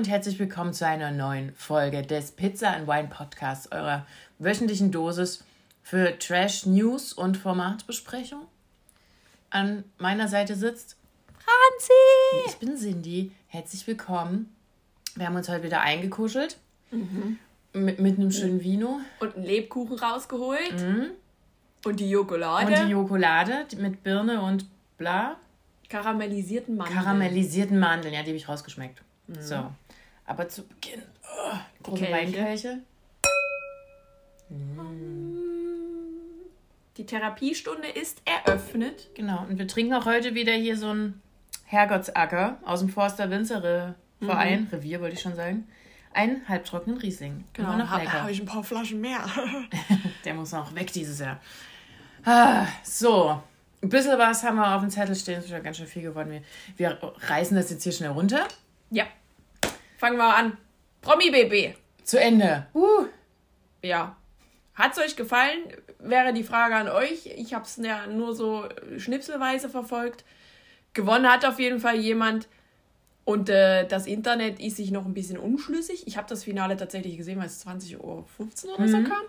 Und herzlich willkommen zu einer neuen Folge des Pizza and Wine Podcasts, eurer wöchentlichen Dosis für Trash News und Formatbesprechung. An meiner Seite sitzt Franzi! Ich bin Cindy. Herzlich willkommen. Wir haben uns heute wieder eingekuschelt. Mit, mit einem schönen Vino. Und einen Lebkuchen rausgeholt. Und die Jokolade. Und die Jokolade mit Birne und bla. karamellisierten Mandeln. Karamellisierten Mandeln. Ja, die habe ich rausgeschmeckt. So. Aber zu Beginn. Oh, große Kelche. Weinkelche. Die Therapiestunde ist eröffnet. Genau. Und wir trinken auch heute wieder hier so einen Herrgottsacker aus dem Forster Winzere Verein. Revier wollte ich schon sagen. Einen halbtrockenen Riesling. Immer noch Habe hab ich ein paar Flaschen mehr. Der muss noch weg dieses Jahr. Ah, so. Ein bisschen was haben wir auf dem Zettel stehen. Es ist schon ganz schön viel geworden. Wir, wir reißen das jetzt hier schnell runter. ja. Fangen wir an. Promi-BB. Zu Ende. Uh. Ja. Hat's euch gefallen? Wäre die Frage an euch. Ich habe es ja nur so schnipselweise verfolgt. Gewonnen hat auf jeden Fall jemand. Und äh, das Internet ist sich noch ein bisschen unschlüssig. Ich habe das Finale tatsächlich gesehen, weil es 20.15 Uhr oder so kam.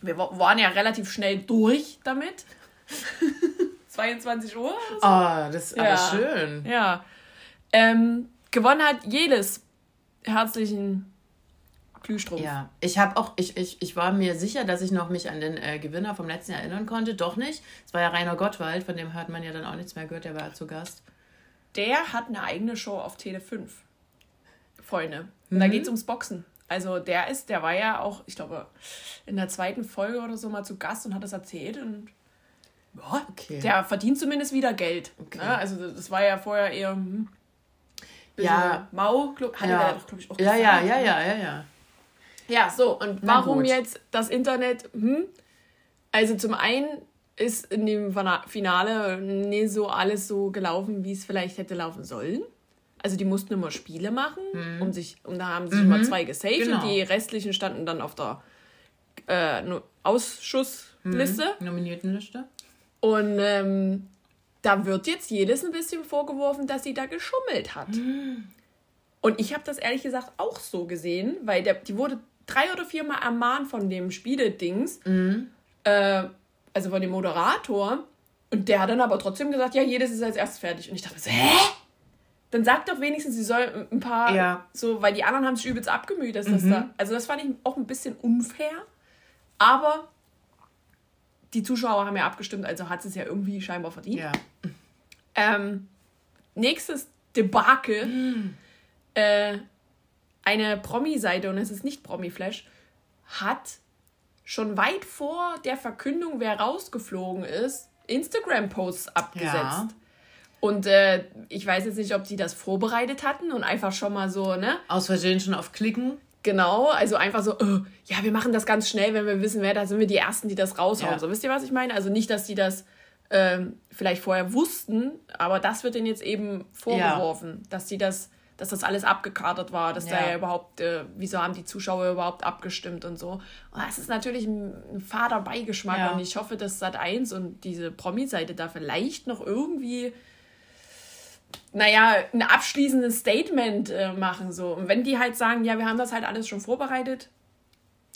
Wir wa- waren ja relativ schnell durch damit. 22 Uhr. Oder so. Oh, das ist Ja. schön. Ja. Ähm, gewonnen hat jedes. Herzlichen Glühstrumpf. Ja, ich habe auch, ich, ich, ich war mir sicher, dass ich noch mich an den äh, Gewinner vom letzten Jahr erinnern konnte. Doch nicht. Es war ja Rainer Gottwald, von dem hat man ja dann auch nichts mehr gehört, der war zu Gast. Der hat eine eigene Show auf Tele 5. Freunde. Und da Mhm. geht es ums Boxen. Also der ist, der war ja auch, ich glaube, in der zweiten Folge oder so mal zu Gast und hat das erzählt und ja, Okay. der verdient zumindest wieder Geld. Okay. Ne? Also das war ja vorher eher hm, Ja. mau, glaub, ja. der doch, glaub ich, auch ja, gesagt. ja, ja, ja, ja, ja. Ja, so, und Na warum gut. jetzt das Internet? Hm? Also zum einen ist in dem Fina- Finale nicht so alles so gelaufen, wie es vielleicht hätte laufen sollen. Also die mussten immer Spiele machen, um sich, und da haben sich immer zwei gesaved Mhm. Genau. und die restlichen standen dann auf der äh, Ausschussliste. Nominiertenliste? Und ähm, da wird jetzt jedes ein bisschen vorgeworfen, dass sie da geschummelt hat. Und ich habe das ehrlich gesagt auch so gesehen, weil der, die wurde drei oder viermal ermahnt von dem Spieledings, äh, also von dem Moderator. Und der hat dann aber trotzdem gesagt, ja, jedes ist als erstes fertig. Und ich dachte so, hä? Dann sag doch wenigstens, sie soll ein paar, Ja. so, weil die anderen haben sich übelst abgemüht, dass das da. Also das fand ich auch ein bisschen unfair. Aber die Zuschauer haben ja abgestimmt, also hat sie es ja irgendwie scheinbar verdient. Ja. Ähm, nächstes Debakel. Äh, eine Promi-Seite, und es ist nicht Promi-Flash, hat schon weit vor der Verkündung, wer rausgeflogen ist, Instagram-Posts abgesetzt. Ja. Und äh, ich weiß jetzt nicht, ob die das vorbereitet hatten und einfach schon mal so, ne? Aus Versehen schon auf Klicken. Genau, also einfach so, äh, ja, wir machen das ganz schnell, wenn wir wissen, wer da sind wir die Ersten, die das raushauen. Ja. So, wisst ihr, was ich meine? Also nicht, dass die das ähm, vielleicht vorher wussten, aber das wird denen jetzt eben vorgeworfen, dass die das, dass das alles abgekartet war, dass da Ja. ja überhaupt, äh, wieso haben die Zuschauer überhaupt abgestimmt und so. Und das ist natürlich ein, ein fader Beigeschmack Ja. und ich hoffe, dass Sat1 und diese Promi-Seite da vielleicht noch irgendwie naja, ein abschließendes Statement äh, machen. So. Und wenn die halt sagen, ja, wir haben das halt alles schon vorbereitet,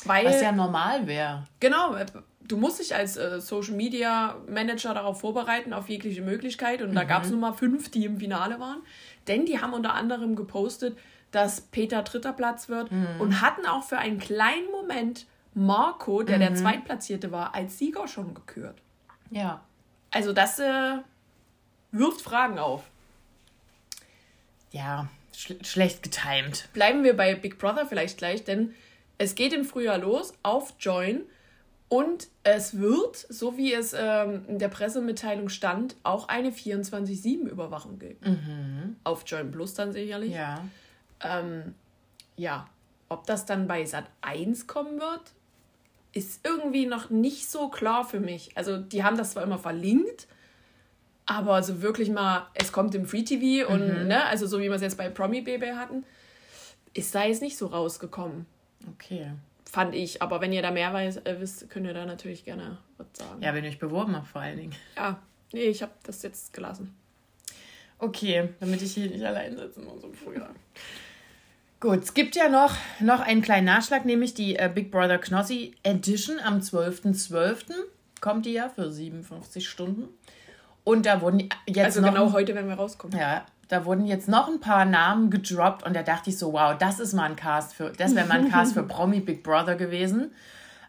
weil. Was ja normal wäre. Genau, äh, du musst dich als äh, Social Media Manager darauf vorbereiten, auf jegliche Möglichkeit. Und da gab es nur mal fünf, die im Finale waren. Denn die haben unter anderem gepostet, dass Peter dritter Platz wird und hatten auch für einen kleinen Moment Marco, der der Zweitplatzierte war, als Sieger schon gekürt. Ja. Also das äh, wirft Fragen auf. Ja, schl schlecht getimed. bleiben wir bei Big Brother vielleicht gleich, denn es geht im Frühjahr los auf Join und es wird, so wie es ähm, in der Pressemitteilung stand, auch eine 24-7-Überwachung geben. Auf Join Plus dann sicherlich. Ja. Ähm, ja. ob das dann bei Sat 1 kommen wird, ist irgendwie noch nicht so klar für mich. Also, die haben das zwar immer verlinkt, aber so wirklich mal, es kommt im Free TV und, ne, also so wie wir es jetzt bei Promi Baby hatten, ist da jetzt nicht so rausgekommen. Okay. Fand ich. Aber wenn ihr da mehr weiß, äh, wisst, könnt ihr da natürlich gerne was sagen. Ja, wenn ihr euch beworben habt, vor allen Dingen. Ja, nee, ich habe das jetzt gelassen. Okay, damit ich hier nicht allein sitzen muss so früher. Gut, es gibt ja noch, noch einen kleinen Nachschlag, nämlich die äh, Big Brother Knossi Edition am 12.12. kommt die ja für 57 Stunden. Und da wurden jetzt Also noch genau heute, wenn wir rauskommen. Ja, da wurden jetzt noch ein paar Namen gedroppt und da dachte ich so, wow, das ist mal ein Cast für, das wäre mal ein Cast für Promi Big Brother gewesen.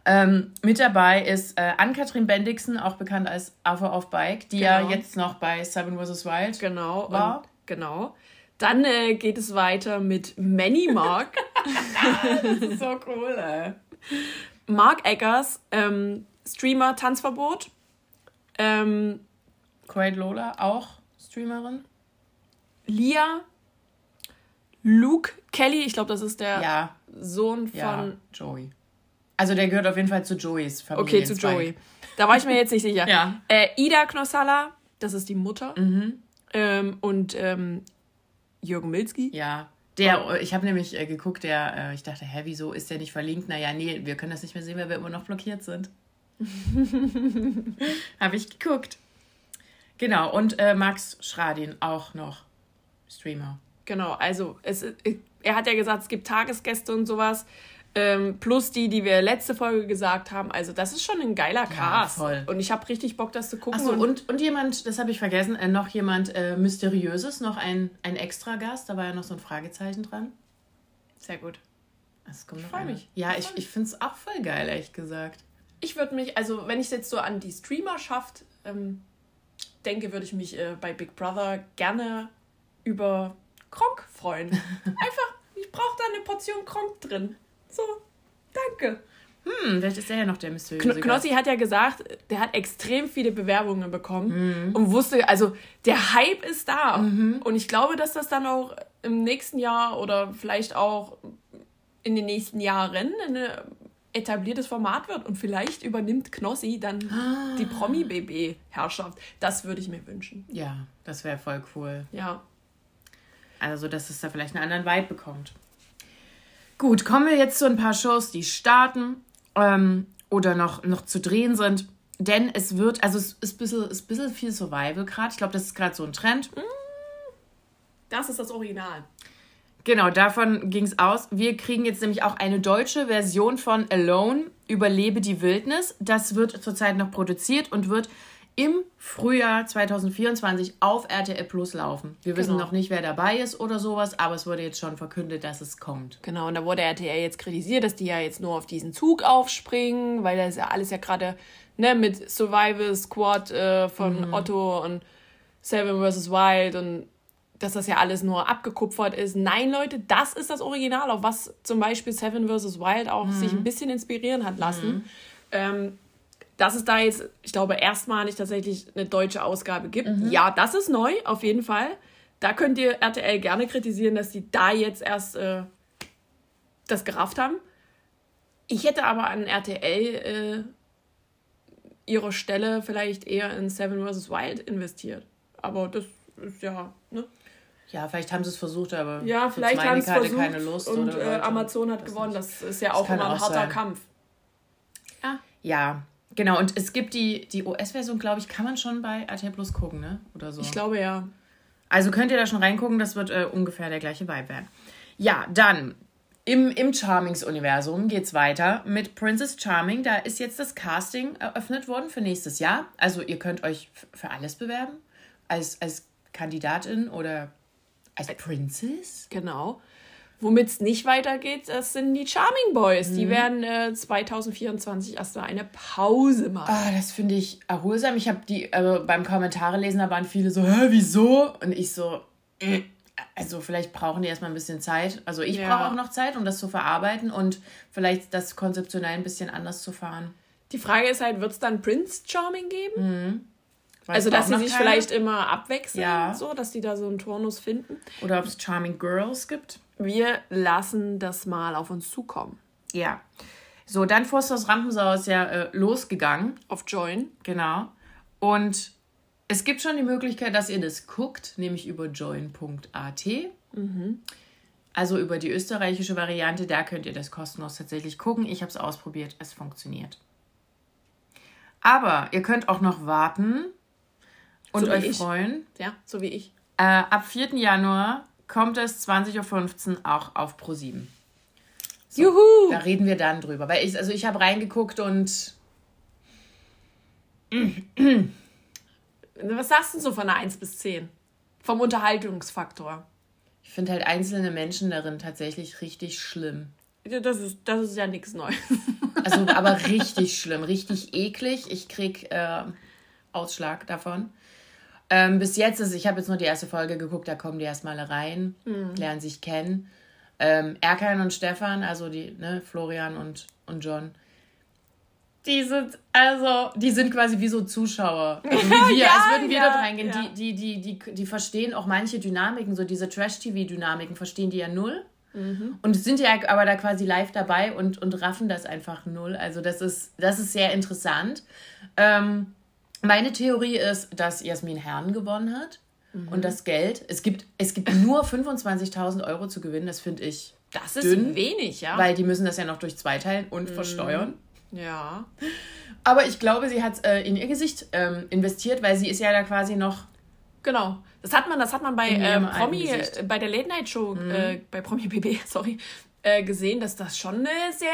Ähm, mit dabei ist äh, Ann-Kathrin Bendixen, auch bekannt als Ava auf Bike, die ja Genau. jetzt noch bei Seven vs. Wild Genau. war. Und, genau. Dann äh, geht es weiter mit Manny Mark. so cool, ey. Mark Eggers, ähm, Streamer Tanzverbot. Ähm, Quaid Lola, auch Streamerin. Lia. Luke Kelly, ich glaube, das ist der Ja, Sohn von. ja, Joey. Also der gehört auf jeden Fall zu Joeys Familie. Okay, zu Joey. Da war ich mir jetzt nicht sicher. Ja. Äh, Ida Knossalla, das ist die Mutter. Ähm, und ähm, Jürgen Milski. Ja. Der, ich habe nämlich äh, geguckt, der, äh, ich dachte, hä, wieso ist der nicht verlinkt? Naja, nee, wir können das nicht mehr sehen, weil wir immer noch blockiert sind. habe ich geguckt. Genau, und äh, Max Schradin auch noch Streamer. Genau, also es, er hat ja gesagt, es gibt Tagesgäste und sowas. Ähm, plus die, die wir letzte Folge gesagt haben. Also das ist schon ein geiler Cast. voll. Und ich habe richtig Bock, das zu gucken. Achso, und, und jemand, das habe ich vergessen, äh, noch jemand äh, Mysteriöses, noch ein, ein Extra-Gast, da war ja noch so ein Fragezeichen dran. Sehr gut. Das kommt Ich noch freu einer. mich. Ja, Ich ich, finde es auch voll geil, ehrlich gesagt. Ich würde mich, also wenn ich jetzt so an die Streamerschaft ähm, denke, würde ich mich äh, bei Big Brother gerne über Kronk freuen. Einfach, ich brauche da eine Portion Kronk drin. So, danke. Hm, vielleicht ist der ja noch der mysteriöse Kn Knossi hat ja gesagt, der hat extrem viele Bewerbungen bekommen und wusste, also der Hype ist da. Und ich glaube, dass das dann auch im nächsten Jahr oder vielleicht auch in den nächsten Jahren ein etabliertes Format wird. Und vielleicht übernimmt Knossi dann die Promi-BB-Herrschaft. Das würde ich mir wünschen. Ja, das wäre voll cool. Ja. Also, dass es da vielleicht einen anderen Vibe bekommt. Gut, kommen wir jetzt zu ein paar Shows, die starten ähm, oder noch, noch zu drehen sind. Denn es wird, also es ist ein bisschen, ist ein bisschen viel Survival gerade. Ich glaube, das ist gerade so ein Trend. Das ist das Original. Genau, davon ging es aus. Wir kriegen jetzt nämlich auch eine deutsche Version von Alone, Überlebe die Wildnis. Das wird zurzeit noch produziert und wird im Frühjahr 2024 auf RTL Plus laufen. Wir wissen Genau. noch nicht, wer dabei ist oder sowas, aber es wurde jetzt schon verkündet, dass es kommt. Genau, und da wurde RTL jetzt kritisiert, dass die ja jetzt nur auf diesen Zug aufspringen, weil das ja alles ja gerade ne, mit Survival Squad äh, von Otto und Seven vs. Wild und dass das ja alles nur abgekupfert ist. Nein, Leute, das ist das Original, auf was zum Beispiel Seven vs. Wild auch sich ein bisschen inspirieren hat lassen. Ähm, dass es da jetzt, ich glaube, erstmalig tatsächlich eine deutsche Ausgabe gibt. Ja, das ist neu, auf jeden Fall. Da könnt ihr RTL gerne kritisieren, dass die da jetzt erst äh, das gerafft haben. Ich hätte aber an RTL äh, ihre Stelle vielleicht eher in Seven vs. Wild investiert. Aber das ist ja, ne? Ja, vielleicht haben sie es versucht, aber Ja, vielleicht haben sie versucht keine Lust und äh, Amazon hat weiß gewonnen. Das ist ja Das auch immer ein auch harter sein. Kampf. Ja, genau. Und es gibt die, die US-Version, glaube ich, kann man schon bei RTL Plus gucken, ne? Oder so. Ich glaube ja. Also könnt ihr da schon reingucken, das wird äh, ungefähr der gleiche Vibe werden. Ja, dann im, im Charmings-Universum geht's weiter mit Princess Charming. Da ist jetzt das Casting eröffnet worden für nächstes Jahr. Also ihr könnt euch für alles bewerben. Als, als Kandidatin oder als Princess. Genau. Womit es nicht weitergeht, das sind die Charming Boys. Mhm. Die werden äh, 2024 erst mal eine Pause machen. Ah, das finde ich erholsam. Ich habe die, also beim Kommentare lesen, da waren viele so, hä, wieso? Und ich so, äh, also vielleicht brauchen die erstmal ein bisschen Zeit. Also ich Ja. brauche auch noch Zeit, um das zu verarbeiten und vielleicht das konzeptionell ein bisschen anders zu fahren. Die Frage ist halt, wird es dann Prince Charming geben? Weiß Also, dass sie sich keiner. vielleicht immer abwechseln, Ja. so, dass die da so einen Turnus finden. Oder ob es Charming Girls gibt. Wir lassen das mal auf uns zukommen. Ja. So, dann Forsters Rampensau ist ja äh, losgegangen. Auf Join. Genau. Und es gibt schon die Möglichkeit, dass ihr das guckt, nämlich über join.at. Also über die österreichische Variante, da könnt ihr das kostenlos tatsächlich gucken. Ich habe es ausprobiert, es funktioniert. Aber ihr könnt auch noch warten und So euch ich. freuen. Ja, so wie ich. Äh, ab 4. Januar kommt es 20.15 Uhr auch auf Pro7. Juhu! Da reden wir dann drüber. Weil ich, also ich habe reingeguckt und Was sagst du so von einer 1 bis 10? Vom Unterhaltungsfaktor. ich finde halt einzelne Menschen darin tatsächlich richtig schlimm. Ja, Das ist, das ist ja nichts Neues. Also aber richtig schlimm, richtig eklig. Ich krieg äh, Ausschlag davon. Ähm, bis jetzt ist, ich habe jetzt nur die erste Folge geguckt, da kommen die erstmal rein, lernen sich kennen. Ähm, Erkan und Stefan, also die, ne, Florian und, und John, die sind, also, die sind quasi wie so Zuschauer. Also wie wir, Ja, als würden wir ja, dort reingehen. ja. Die, die, die, die, die verstehen auch manche Dynamiken, so diese Trash-TV-Dynamiken, verstehen die ja null. Und sind ja aber da quasi live dabei und, und raffen das einfach null. Also das ist, das ist sehr interessant. Ähm, meine Theorie ist, dass Jasmin Herrn gewonnen hat. Und das Geld, es gibt, es gibt nur 25.000 Euro zu gewinnen, das finde ich Das ist Dünn, wenig, ja. weil die müssen das ja noch durch zwei teilen und versteuern. ja. Aber ich glaube, sie hat es äh, in ihr Gesicht ähm, investiert, weil sie ist ja da quasi noch. Genau. Das hat man, das hat man bei äh, Promi, äh, bei der Late Night Show, äh, bei Promi BB, sorry, äh, gesehen, dass das schon äh, sehr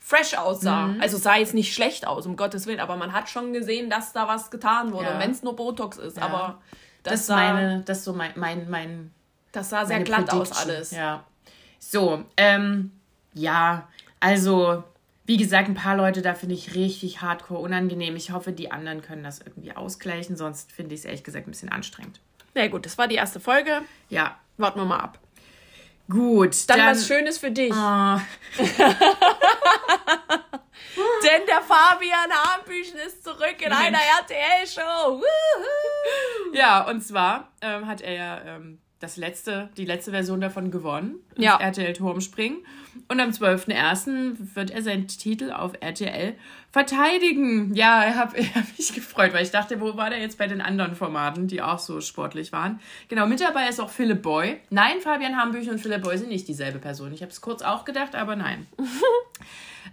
fresh aussah. Also sah jetzt nicht schlecht aus, um Gottes Willen, aber man hat schon gesehen, dass da was getan wurde, Ja. wenn es nur Botox ist. Aber das, Das, sah, meine, das ist so mein, mein, mein das sah sehr glatt aus alles. Ja. So, ähm, ja, also, wie gesagt, ein paar Leute da finde ich richtig hardcore unangenehm. Ich hoffe, die anderen können das irgendwie ausgleichen, sonst finde ich es ehrlich gesagt ein bisschen anstrengend. Na gut, das war die erste Folge. Ja, Warten wir mal ab. Gut. Dann, was Schönes für dich. Ah, Denn der Fabian Hambüchen ist zurück in einer RTL-Show. Ja, und zwar ähm, hat er ja ähm, das letzte, die letzte Version davon gewonnen. Ja. RTL Turmspringen. Und am 12.01. wird er seinen Titel auf RTL verteidigen. Ja, ich habe hab mich gefreut, weil ich dachte, wo war der jetzt bei den anderen Formaten, die auch so sportlich waren? Genau, mit dabei ist auch Philipp Boy. Nein, Fabian Hambüchen und Philipp Boy sind nicht dieselbe Person. Ich habe es kurz auch gedacht, aber nein.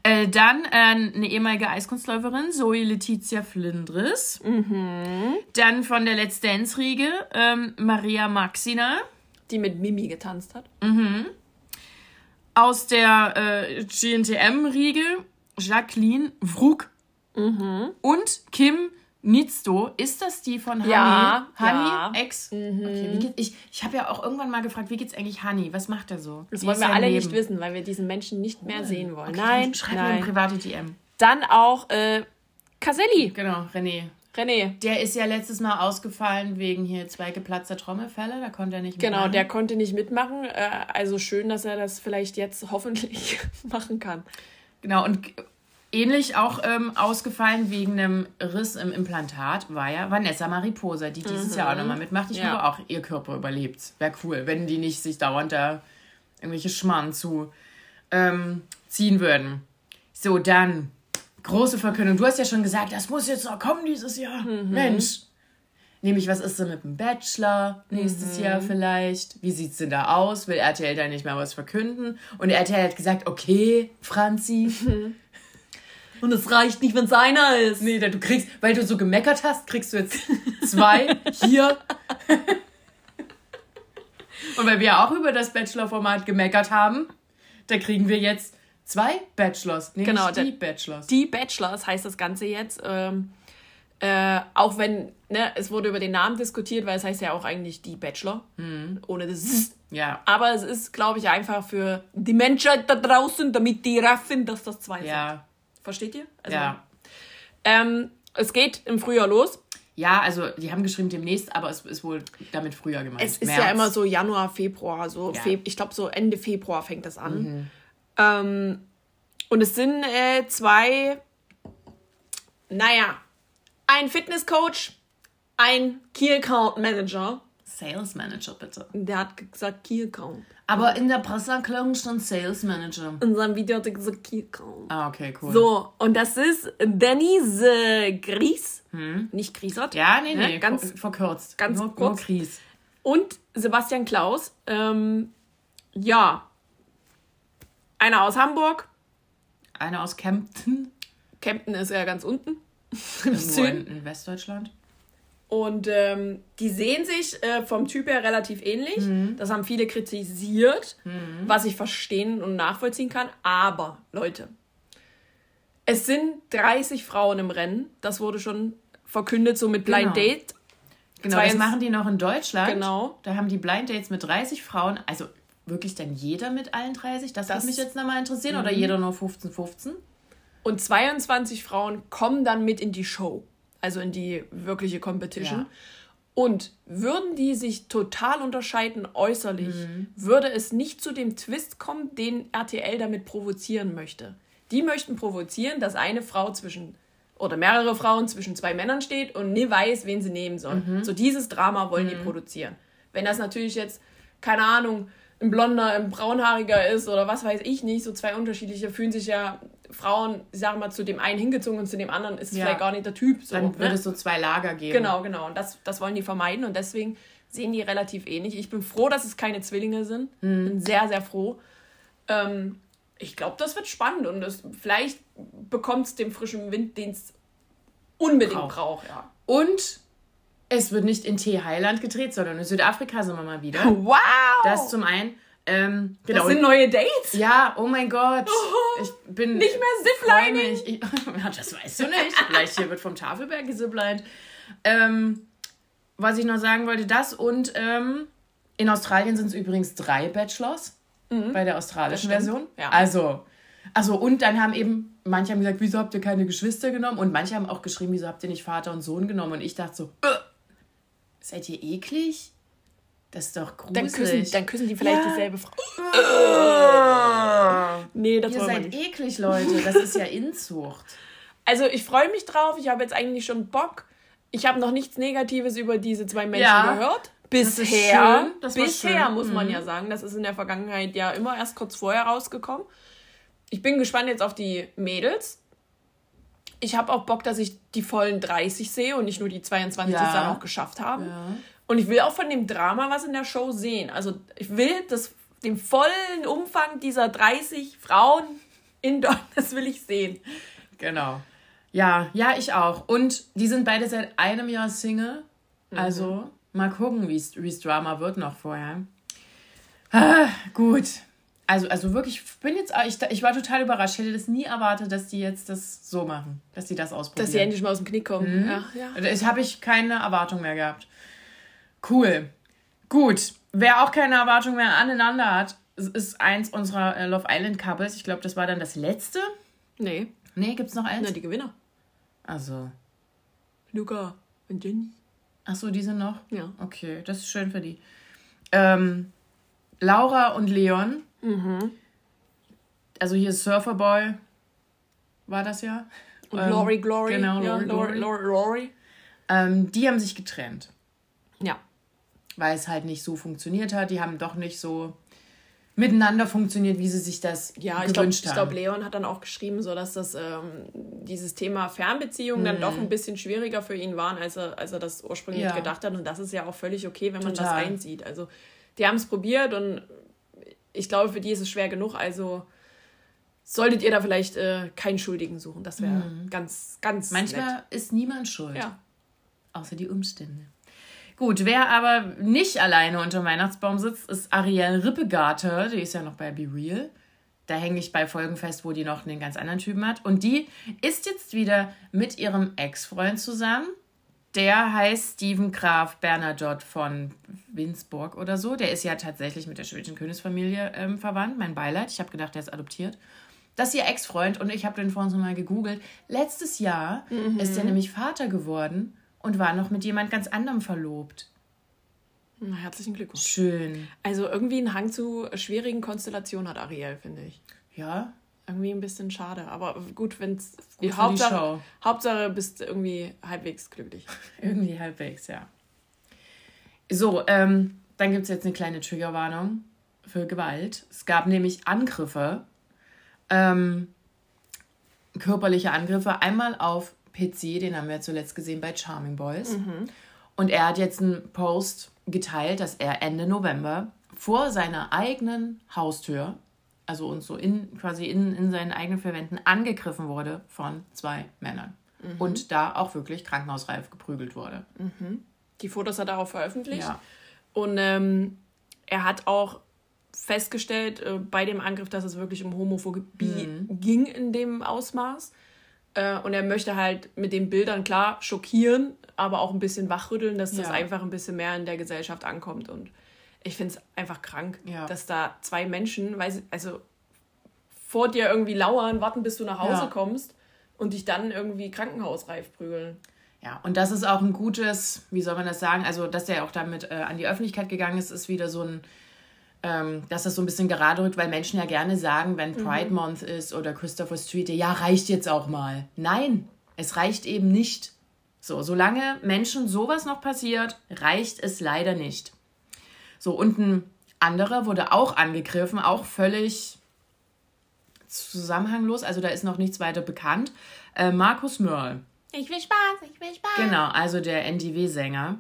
Äh, dann äh, eine ehemalige Eiskunstläuferin, Zoe Letizia Flindris. Dann von der Let's Dance-Riege, ähm, Maria Maxina. Die mit Mimi getanzt hat. Aus der äh, GNTM-Riege, Jacqueline Vrug. Und Kim Nitzto. Ist das die von Honey? Ja, Honey, ja. Ex? Okay, wie geht, ich ich habe ja auch irgendwann mal gefragt, wie geht's eigentlich Honey? Was macht er so? Das Wie wollen wir alle Leben? nicht wissen, weil wir diesen Menschen nicht mehr sehen wollen. Okay, nein, schreib mir eine nein. private DM. Dann auch äh, Caselli. Genau, René. René. Der ist ja letztes Mal ausgefallen wegen hier zwei geplatzter Trommelfälle. Da konnte er nicht Genau, mitmachen. der konnte nicht mitmachen. Äh, also schön, dass er das vielleicht jetzt hoffentlich machen kann. Genau, und ähnlich auch ähm, ausgefallen wegen einem Riss im Implantat war ja Vanessa Mariposa, die dieses Jahr auch nochmal mitmacht. Ich Ja. hoffe auch, ihr Körper überlebt. Wäre cool, wenn die nicht sich dauernd da irgendwelche Schmarrn zu ähm, ziehen würden. So, dann große Verkündung. Du hast ja schon gesagt, das muss jetzt noch kommen dieses Jahr. Mensch. Nämlich, was ist denn mit dem Bachelor nächstes Jahr vielleicht? Wie sieht's denn da aus? Will RTL da nicht mal was verkünden? Und RTL hat gesagt, okay, Franzi, Und es reicht nicht, wenn es einer ist. Nee, du kriegst, weil du so gemeckert hast, kriegst du jetzt zwei hier. Und weil wir auch über das Bachelor-Format gemeckert haben, da kriegen wir jetzt zwei Bachelors. Nee, Genau, die Bachelors. Die Bachelors heißt das Ganze jetzt. Ähm, äh, auch wenn, ne, es wurde über den Namen diskutiert, weil es heißt ja auch eigentlich die Bachelor. Ohne das ja, Aber es ist, glaube ich, einfach für die Menschheit da draußen, damit die raffen, dass das zwei sind. ja, Versteht ihr? Also, ja. Ähm, es geht im Frühjahr los. Ja, also die haben geschrieben demnächst, aber es ist wohl damit früher gemeint. Es ist März. ja immer so Januar, Februar, so Ja. Mhm. Feb ich glaube so Ende Februar fängt das an. Ähm, und es sind äh, zwei, naja, ein Fitnesscoach, ein Key Account Manager Sales Manager, bitte. Der hat gesagt Key Account. Aber in der Presseerklärung stand Sales Manager. In seinem Video hat er gesagt Key Account. Ah, okay, cool. So, und das ist Dennis äh, Gries. Nicht Griesert. Hm? Ja, nee, Ne? nee, Ganz, ver- verkürzt. ganz nur, kurz. Nur Kries. Und Sebastian Klaus. Ähm, ja. Einer aus Hamburg. Einer aus Kempten, Kempten ist ja ganz unten. Im irgendwo Süden. in, in Westdeutschland. Und ähm, die sehen sich äh, vom Typ her relativ ähnlich. Mhm. Das haben viele kritisiert, was ich verstehen und nachvollziehen kann. Aber, Leute, es sind 30 Frauen im Rennen. Das wurde schon verkündet, so mit Blind Genau. Date. Genau, das 22 machen die noch in Deutschland. Genau. Da haben die Blind Dates mit 30 Frauen. Also wirklich dann jeder mit allen 30? Das, Das- würde mich jetzt nochmal interessieren. Mhm. Oder jeder nur 15, 15? Und 22 Frauen kommen dann mit in die Show. Also in die wirkliche Competition. Ja. Und würden die sich total unterscheiden äußerlich, Mhm. würde es nicht zu dem Twist kommen, den RTL damit provozieren möchte. Die möchten provozieren, dass eine Frau zwischen oder mehrere Frauen zwischen zwei Männern steht und nie weiß, wen sie nehmen soll. Mhm. So dieses Drama wollen die produzieren. Wenn das natürlich jetzt, keine Ahnung, ein blonder, ein braunhaariger ist oder was weiß ich nicht, so zwei unterschiedliche, fühlen sich ja Frauen, ich sag mal, zu dem einen hingezogen und zu dem anderen ist es Ja. vielleicht gar nicht der Typ. So, Dann ne? würde es so zwei Lager geben. Genau, genau. Und das, das wollen die vermeiden und deswegen sehen die relativ ähnlich. Ich bin froh, dass es keine Zwillinge sind. Bin sehr, sehr froh. Ähm, ich glaube, das wird spannend und das, vielleicht bekommt es den frischen Wind, den es unbedingt Braucht. braucht. Ja. Und es wird nicht in Thailand gedreht, sondern in Südafrika sind wir mal wieder. Wow! Das zum einen. Ähm, genau. das sind neue Dates? ja, oh mein Gott. Ich bin. Nicht mehr Ziplining. ja, das weißt du nicht. Vielleicht hier wird vom Tafelberg gesiplined. Ähm, was ich noch sagen wollte, das und ähm, in Australien sind es übrigens drei Bachelors bei der australischen Mhm. Version. ja. Also, also und dann haben eben manche haben gesagt, wieso habt ihr keine Geschwister genommen? Und manche haben auch geschrieben, wieso habt ihr nicht Vater und Sohn genommen? Und ich dachte so, äh, seid ihr eklig? Das ist doch Dann gruselig. küssen, dann küssen die vielleicht Ja. dieselbe Frau. Nee, das ihr wollen wir seid nicht. eklig, Leute. Das ist ja Inzucht. Also ich freue mich drauf. Ich habe jetzt eigentlich schon Bock. Ich habe noch nichts Negatives über diese zwei Menschen Ja. gehört. Bisher, schön. Das war bisher schön. muss man Mhm. ja sagen, das ist in der Vergangenheit ja immer erst kurz vorher rausgekommen. Ich bin gespannt jetzt auf die Mädels. Ich habe auch Bock, dass ich die vollen 30 sehe und nicht nur die 22 Ja. es dann auch geschafft haben. Ja. Und ich will auch von dem Drama was in der Show sehen. Also ich will das, den vollen Umfang dieser 30 Frauen in Deutschland, das will ich sehen. Genau. Ja, ja, ich auch. Und die sind beide seit einem Jahr Single. Mhm. Also mal gucken, wie es Drama wird noch vorher. Ah, gut. Also, also wirklich, ich bin jetzt, ich, ich war total überrascht. Ich hätte das nie erwartet, dass die jetzt das so machen, dass die das ausprobieren. Dass sie endlich mal aus dem Knick kommen. Mhm. Ja, ja. Das habe ich keine Erwartung mehr gehabt. Cool. Gut. Wer auch keine Erwartung mehr aneinander hat, ist eins unserer äh, Love Island Couples. Ich glaube, das war dann das letzte. Nee, Nee, gibt's noch eins? na, die Gewinner. Also. Luca und Jenny. Ach so, die sind noch? Ja. Okay, das ist schön für die. Ähm, Laura und Leon. Mhm. Also hier ist Surferboy. War das ja? Und Ähm, Lori Glory. Genau, ja, Lori, Lori, Lori. Lori, Lori. Ähm, die haben sich getrennt. Ja. Weil es halt nicht so funktioniert hat. Die haben doch nicht so miteinander funktioniert, wie sie sich das Ja, ich glaube, gewünscht ich haben. glaub, Leon hat dann auch geschrieben, so dass das ähm, dieses Thema Fernbeziehung dann doch ein bisschen schwieriger für ihn war, als er, als er das ursprünglich Mhm. Ja. gedacht hat. Und das ist ja auch völlig okay, wenn man das Total. einsieht. Also die haben es probiert und ich glaube, für die ist es schwer genug. Also solltet ihr da vielleicht äh, keinen Schuldigen suchen. Das wäre ganz, ganz Mhm. Manchmal nett. ist niemand schuld, Ja. außer die Umstände. Gut, wer aber nicht alleine unter dem Weihnachtsbaum sitzt, ist Ariel Rippegarter. Die ist ja noch bei Be Real. Da hänge ich bei Folgen fest, wo die noch einen ganz anderen Typen hat. Und die ist jetzt wieder mit ihrem Ex-Freund zusammen. Der heißt Steven Graf Bernadotte von Winsburg oder so. Der ist ja tatsächlich mit der schwedischen Königsfamilie ähm, verwandt. Mein Beileid. Ich habe gedacht, der ist adoptiert. Das ist ihr Ex-Freund und ich habe den vorhin so mal gegoogelt. Letztes Jahr ist er nämlich Vater geworden und war noch mit jemand ganz anderem verlobt. Na, herzlichen Glückwunsch. Schön. Also irgendwie einen Hang zu schwierigen Konstellationen hat Ariel, finde ich. Ja, Irgendwie ein bisschen schade. Aber gut, wenn es. Hauptsache. Hauptsache bist irgendwie halbwegs glücklich. irgendwie halbwegs, ja. So, ähm, dann gibt es jetzt eine kleine Triggerwarnung für Gewalt. Es gab nämlich Angriffe, ähm, körperliche Angriffe, einmal auf Pizzi, den haben wir zuletzt gesehen bei Charming Boys. Mhm. Und er hat jetzt einen Post geteilt, dass er Ende November vor seiner eigenen Haustür, also uns so in, quasi in, in seinen eigenen Verwänden, angegriffen wurde von zwei Männern. Mhm. Und da auch wirklich krankenhausreif geprügelt wurde. Die Fotos hat er auch veröffentlicht. Ja. Und ähm, er hat auch festgestellt äh, bei dem Angriff, dass es wirklich um Homophobie Mhm. ging in dem Ausmaß. Äh, und er möchte halt mit den Bildern klar schockieren, aber auch ein bisschen wachrütteln, dass das Ja. einfach ein bisschen mehr in der Gesellschaft ankommt. Und ich finde es einfach krank, Ja. dass da zwei Menschen, weiß, also vor dir irgendwie lauern, warten, bis du nach Hause Ja. kommst und dich dann irgendwie krankenhausreif prügeln. Ja, und das ist auch ein gutes, wie soll man das sagen, also dass er auch damit äh, an die Öffentlichkeit gegangen ist, ist wieder so ein, ähm, dass das so ein bisschen gerade rückt, weil Menschen ja gerne sagen, wenn Pride Month ist oder Christopher Street, ja, reicht jetzt auch mal. Nein, es reicht eben nicht. So, solange Menschen sowas noch passiert, reicht es leider nicht. So, und ein anderer wurde auch angegriffen, auch völlig zusammenhanglos, also da ist noch nichts weiter bekannt. Äh, Markus Mörl. Ich will Spaß, ich will Spaß. Genau, also der NDW-Sänger.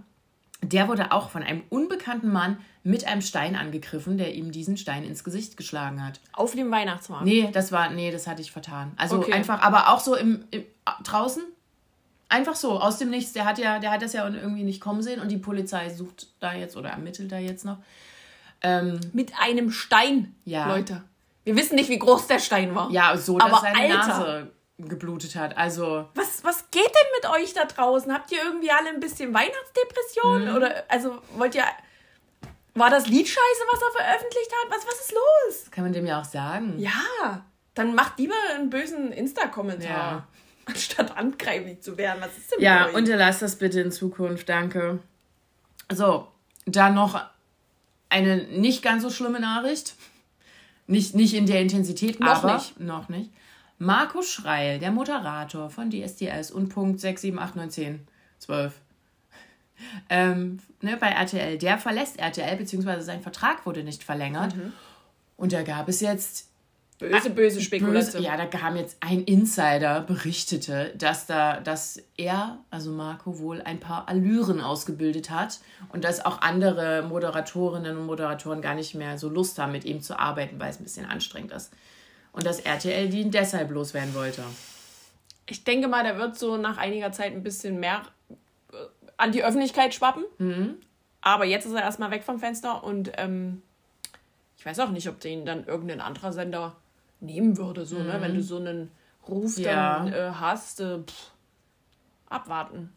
Der wurde auch von einem unbekannten Mann mit einem Stein angegriffen, der ihm diesen Stein ins Gesicht geschlagen hat. Auf dem Weihnachtsmarkt. Nee, das war, nee, das hatte ich vertan. Also Okay. einfach, aber auch so im, im draußen. Einfach so, aus dem Nichts. Der hat ja, der hat das ja irgendwie nicht kommen sehen und die Polizei sucht da jetzt oder ermittelt da jetzt noch. Ähm, Mit einem Stein, Ja. Leute. Wir wissen nicht, wie groß der Stein war. ja, so, dass Aber seine Alter. Nase geblutet hat. Also, Was, was geht denn mit euch da draußen? Habt ihr irgendwie alle ein bisschen Weihnachtsdepression? Mhm. Oder, also, wollt ihr. War das Lied scheiße, was er veröffentlicht hat? Was, was ist los? kann man dem ja auch sagen. Ja, dann macht lieber einen bösen Insta-Kommentar. Ja. Anstatt angreiflich zu werden. Was ist denn Ja, unterlass das bitte in Zukunft, danke. So, dann noch eine nicht ganz so schlimme Nachricht. Nicht, nicht in der Intensität, Noch aber nicht. noch nicht. Marco Schreil, der Moderator von DSDS und Punkt 6, 7, 8, 9, 10, 12. Ähm, ne, bei RTL, der verlässt RTL, beziehungsweise sein Vertrag wurde nicht verlängert. Mhm. Und da gab es jetzt böse, böse Spekulation. Böse, ja, da kam jetzt ein Insider, berichtete, dass da, dass er, also Marco, wohl ein paar Allüren ausgebildet hat und dass auch andere Moderatorinnen und Moderatoren gar nicht mehr so Lust haben, mit ihm zu arbeiten, weil es ein bisschen anstrengend ist. Und dass RTL ihn deshalb loswerden wollte. Ich denke mal, der wird so nach einiger Zeit ein bisschen mehr an die Öffentlichkeit schwappen. Mhm. Aber jetzt ist er erstmal weg vom Fenster und ähm, ich weiß auch nicht, ob den dann irgendein anderer Sender nehmen würde, so, ne? Wenn du so einen Ruf Mhm. Ja. dann äh, hast, äh, pff, abwarten.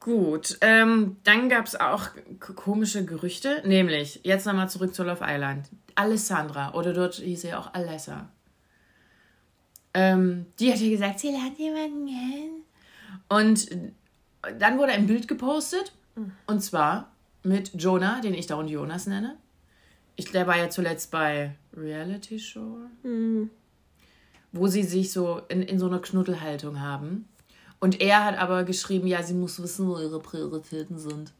Gut, ähm, dann gab es auch komische Gerüchte, nämlich, jetzt nochmal zurück zu Love Island. Alessandra, oder dort hieß sie auch Alessa. Ähm, die hat ja gesagt, sie lernt jemanden kennen. Und dann wurde ein Bild gepostet, und zwar mit Jonah, den ich dauernd Jonas nenne. Ich, der war ja zuletzt bei Reality Show, wo sie sich so in, in so einer Knuddelhaltung haben. Und er hat aber geschrieben, ja, sie muss wissen, wo ihre Prioritäten sind.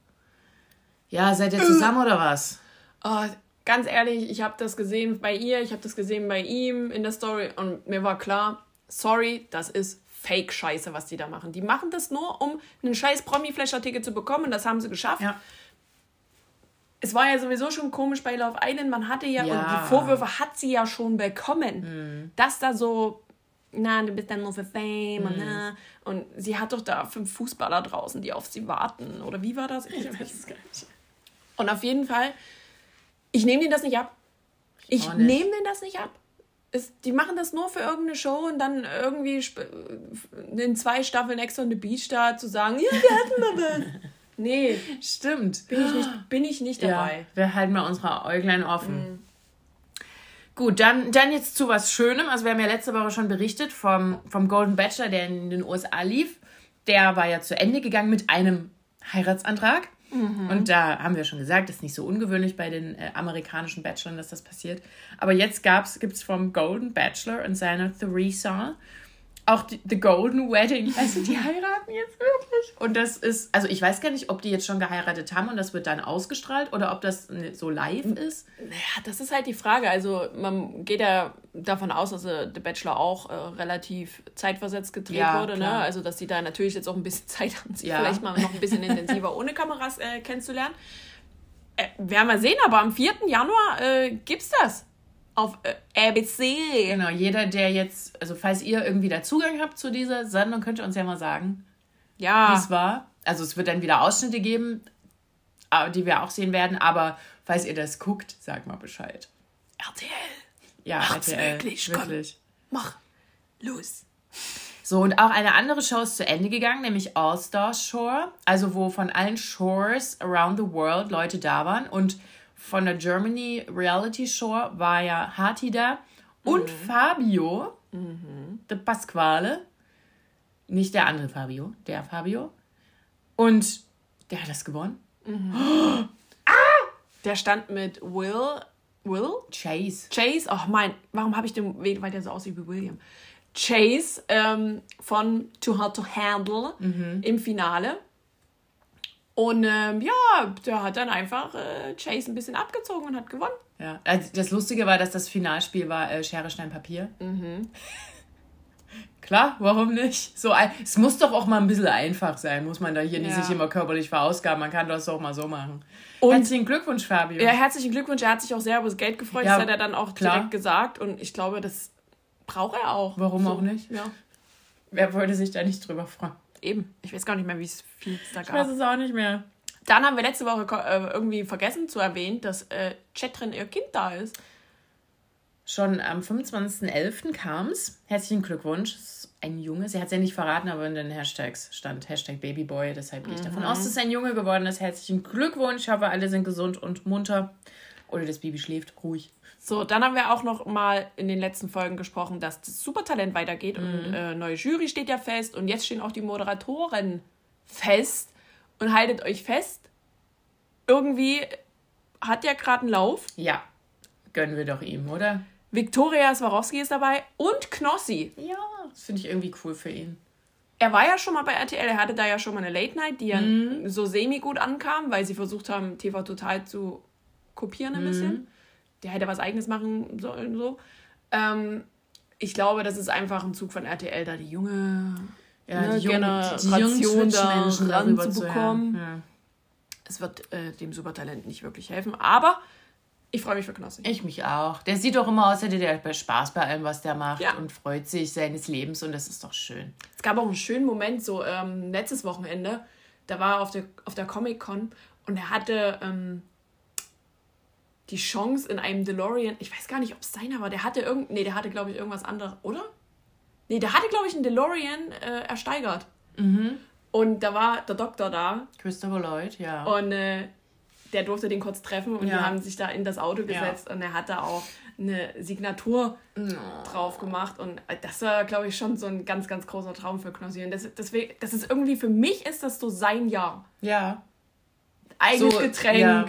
Ja, seid ihr zusammen oder was? Oh, ganz ehrlich, ich habe das gesehen bei ihr, ich habe das gesehen bei ihm in der Story und mir war klar, sorry, das ist Fake-Scheiße, was die da machen. Die machen das nur, um einen scheiß Promi-Flash-Ticket zu bekommen und das haben sie geschafft. Ja. Es war ja sowieso schon komisch bei Love Island, man hatte ja, Ja. und die Vorwürfe hat sie ja schon bekommen, dass da so, na, du bist dann nur für Fame und na, und sie hat doch da fünf Fußballer draußen, die auf sie warten, oder wie war das? Ich weiß es gar nicht. Und auf jeden Fall, ich nehme denen das nicht ab. Ich nehme denen das nicht ab. Es, die machen das nur für irgendeine Show und dann irgendwie in zwei Staffeln extra eine Beach da zu sagen, ja, wir hatten mal was. Nee, Stimmt. bin ich nicht, bin ich nicht Ja, dabei. wir halten mal unsere Äuglein offen. Gut, dann, dann jetzt zu was Schönem. Also wir haben ja letzte Woche schon berichtet vom, vom Golden Bachelor, der in den USA lief. Der war ja zu Ende gegangen mit einem Heiratsantrag. Und da haben wir schon gesagt, ist nicht so ungewöhnlich bei den äh, amerikanischen Bachelorn, dass das passiert. Aber jetzt gibt es vom Golden Bachelor und seiner Theresa auch die, The Golden Wedding. Also die heiraten jetzt wirklich. Und das ist, also ich weiß gar nicht, ob die jetzt schon geheiratet haben und das wird dann ausgestrahlt oder ob das so live ist. Naja, das ist halt die Frage. Also man geht ja davon aus, dass äh, The Bachelor auch äh, relativ zeitversetzt gedreht Ja, wurde. Ne? Also dass die da natürlich jetzt auch ein bisschen Zeit haben, sich Ja. vielleicht mal noch ein bisschen intensiver ohne Kameras äh, kennenzulernen. Äh, werden wir sehen, aber am 4. Januar äh, gibt's das. Auf äh, ABC. Genau, jeder, der jetzt, also falls ihr irgendwie da Zugang habt zu dieser Sendung, könnt ihr uns ja mal sagen, wie Ja. es war. Also es wird dann wieder Ausschnitte geben, die wir auch sehen werden, aber falls ihr das guckt, sagt mal Bescheid. RTL. Ja, Macht's RTL, wirklich, komm. wirklich. Mach. Los. So, und auch eine andere Show ist zu Ende gegangen, nämlich All Star Shore. Also, wo von allen Shores around the world Leute da waren. Und von der Germany Reality Shore war ja Hati da und Fabio, der Pasquale. Nicht der andere Fabio, der Fabio. Und der hat das gewonnen. Der stand mit Will. Will? Chase. Chase, oh mein, warum habe ich den Weg, weil der so aussieht wie William? Chase ähm, von Too Hard to Handle im Finale. Und ähm, ja, der hat dann einfach äh, Chase ein bisschen abgezogen und hat gewonnen. Ja, also das Lustige war, dass das Finalspiel war äh, Schere, Stein, Papier. Klar, warum nicht? So, es muss doch auch mal ein bisschen einfach sein. Muss man da hier nicht Ja. sich immer körperlich verausgaben. Man kann das auch mal so machen. Und- Herzlichen Glückwunsch, Fabio. Ja, herzlichen Glückwunsch. Er hat sich auch sehr über das Geld gefreut. Ja, das hat er dann auch klar. direkt gesagt. Und ich glaube, das braucht er auch. Warum auch nicht? Ja, Wer wollte sich da nicht drüber freuen? Eben. Ich weiß gar nicht mehr, wie es viel es da Ich weiß gab. es auch nicht mehr. Dann haben wir letzte Woche äh, irgendwie vergessen zu erwähnen, dass äh, Chetrin ihr Kind da ist. Schon am 25.11. kam es. Herzlichen Glückwunsch. Es ist ein Junge. Sie hat es ja nicht verraten, aber in den Hashtags stand Hashtag Babyboy. Deshalb gehe ich davon aus, dass es ein Junge geworden ist. Herzlichen Glückwunsch. Ich hoffe, alle sind gesund und munter. Oder das Baby schläft ruhig. So, dann haben wir auch noch mal in den letzten Folgen gesprochen, dass das Supertalent weitergeht und äh, neue Jury steht ja fest und jetzt stehen auch die Moderatoren fest und haltet euch fest, irgendwie hat der gerade einen Lauf. Ja, gönnen wir doch ihm, oder? Viktoria Swarovski ist dabei und Knossi. Ja, das finde ich irgendwie cool für ihn. Er war ja schon mal bei RTL, er hatte da ja schon mal eine Late Night, die ja so semi gut ankam, weil sie versucht haben, TV Total zu kopieren ein bisschen. Der hätte was eigenes machen sollen, so. Ähm, ich glaube, das ist einfach ein Zug von RTL, da die junge Ja, ne, die jungen, Generation die da ranzubekommen. hören. Es wird äh, dem Supertalent nicht wirklich helfen, aber ich freue mich für Knossi. Ja. Ich mich auch. Der sieht doch immer aus, hätte der Spaß bei allem, was der macht Ja. und freut sich seines Lebens und das ist doch schön. Es gab auch einen schönen Moment, so ähm, letztes Wochenende. Da war er auf der, auf der Comic-Con und er hatte ähm, die Chance in einem DeLorean, ich weiß gar nicht, ob es seiner war, der hatte irgend, nee, der hatte, glaube ich, irgendwas anderes, oder? Nee, der hatte, glaube ich, einen DeLorean äh, ersteigert. Und da war der Doktor da Christopher Lloyd, ja. und äh, der durfte den kurz treffen und Ja. die haben sich da in das Auto gesetzt und er hat da auch eine Signatur drauf gemacht und äh, das war, glaube ich, schon so ein ganz, ganz großer Traum für Knossi. Und das, deswegen, das ist irgendwie, für mich ist das so sein Jahr. ja. Eigenes So, Getränk, ja.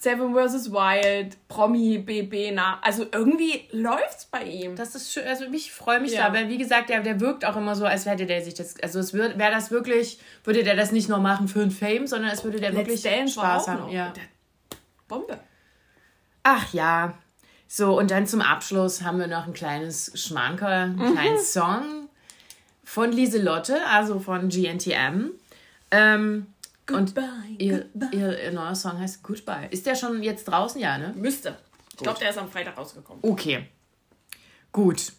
Seven vs. Wild, Promi, BB, na, also irgendwie läuft's bei ihm. Das ist schön, also ich freue mich Ja. da, weil wie gesagt, der, der wirkt auch immer so, als hätte der sich das, also es wäre das wirklich, würde der das nicht nur machen für ein Fame, sondern es würde der wirklich Dance war Spaß haben. Ja. Bombe. Ach ja. So, und dann zum Abschluss haben wir noch ein kleines Schmankerl, einen kleinen Song von Lieselotte, also von GNTM. Ähm, und Goodbye, ihr, goodbye. ihr, ihr neuer Song heißt Goodbye. Ist der schon jetzt draußen? Ja, ne? Müsste. Ich glaube, der ist am Freitag rausgekommen. Okay. Gut.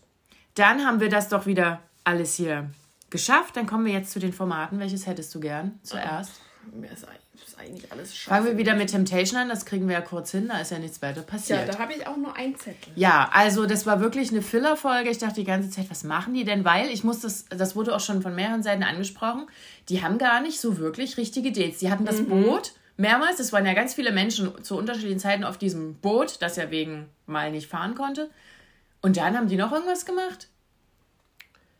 Dann haben wir das doch wieder alles hier geschafft. Dann kommen wir jetzt zu den Formaten. Welches hättest du gern zuerst? Mir ist eigentlich- ist eigentlich alles scheiße. Fangen wir wieder mit Temptation an. Das kriegen wir ja kurz hin. Da ist ja nichts weiter Ja, passiert. da habe ich auch nur einen Zettel. Ja, also das war wirklich eine Filler-Folge. Ich dachte die ganze Zeit, was machen die denn? Weil ich muss das, das wurde auch schon von mehreren Seiten angesprochen, die haben gar nicht so wirklich richtige Dates. Die hatten das Boot mehrmals, es waren ja ganz viele Menschen zu unterschiedlichen Zeiten auf diesem Boot, das ja wegen mal nicht fahren konnte. Und dann haben die noch irgendwas gemacht?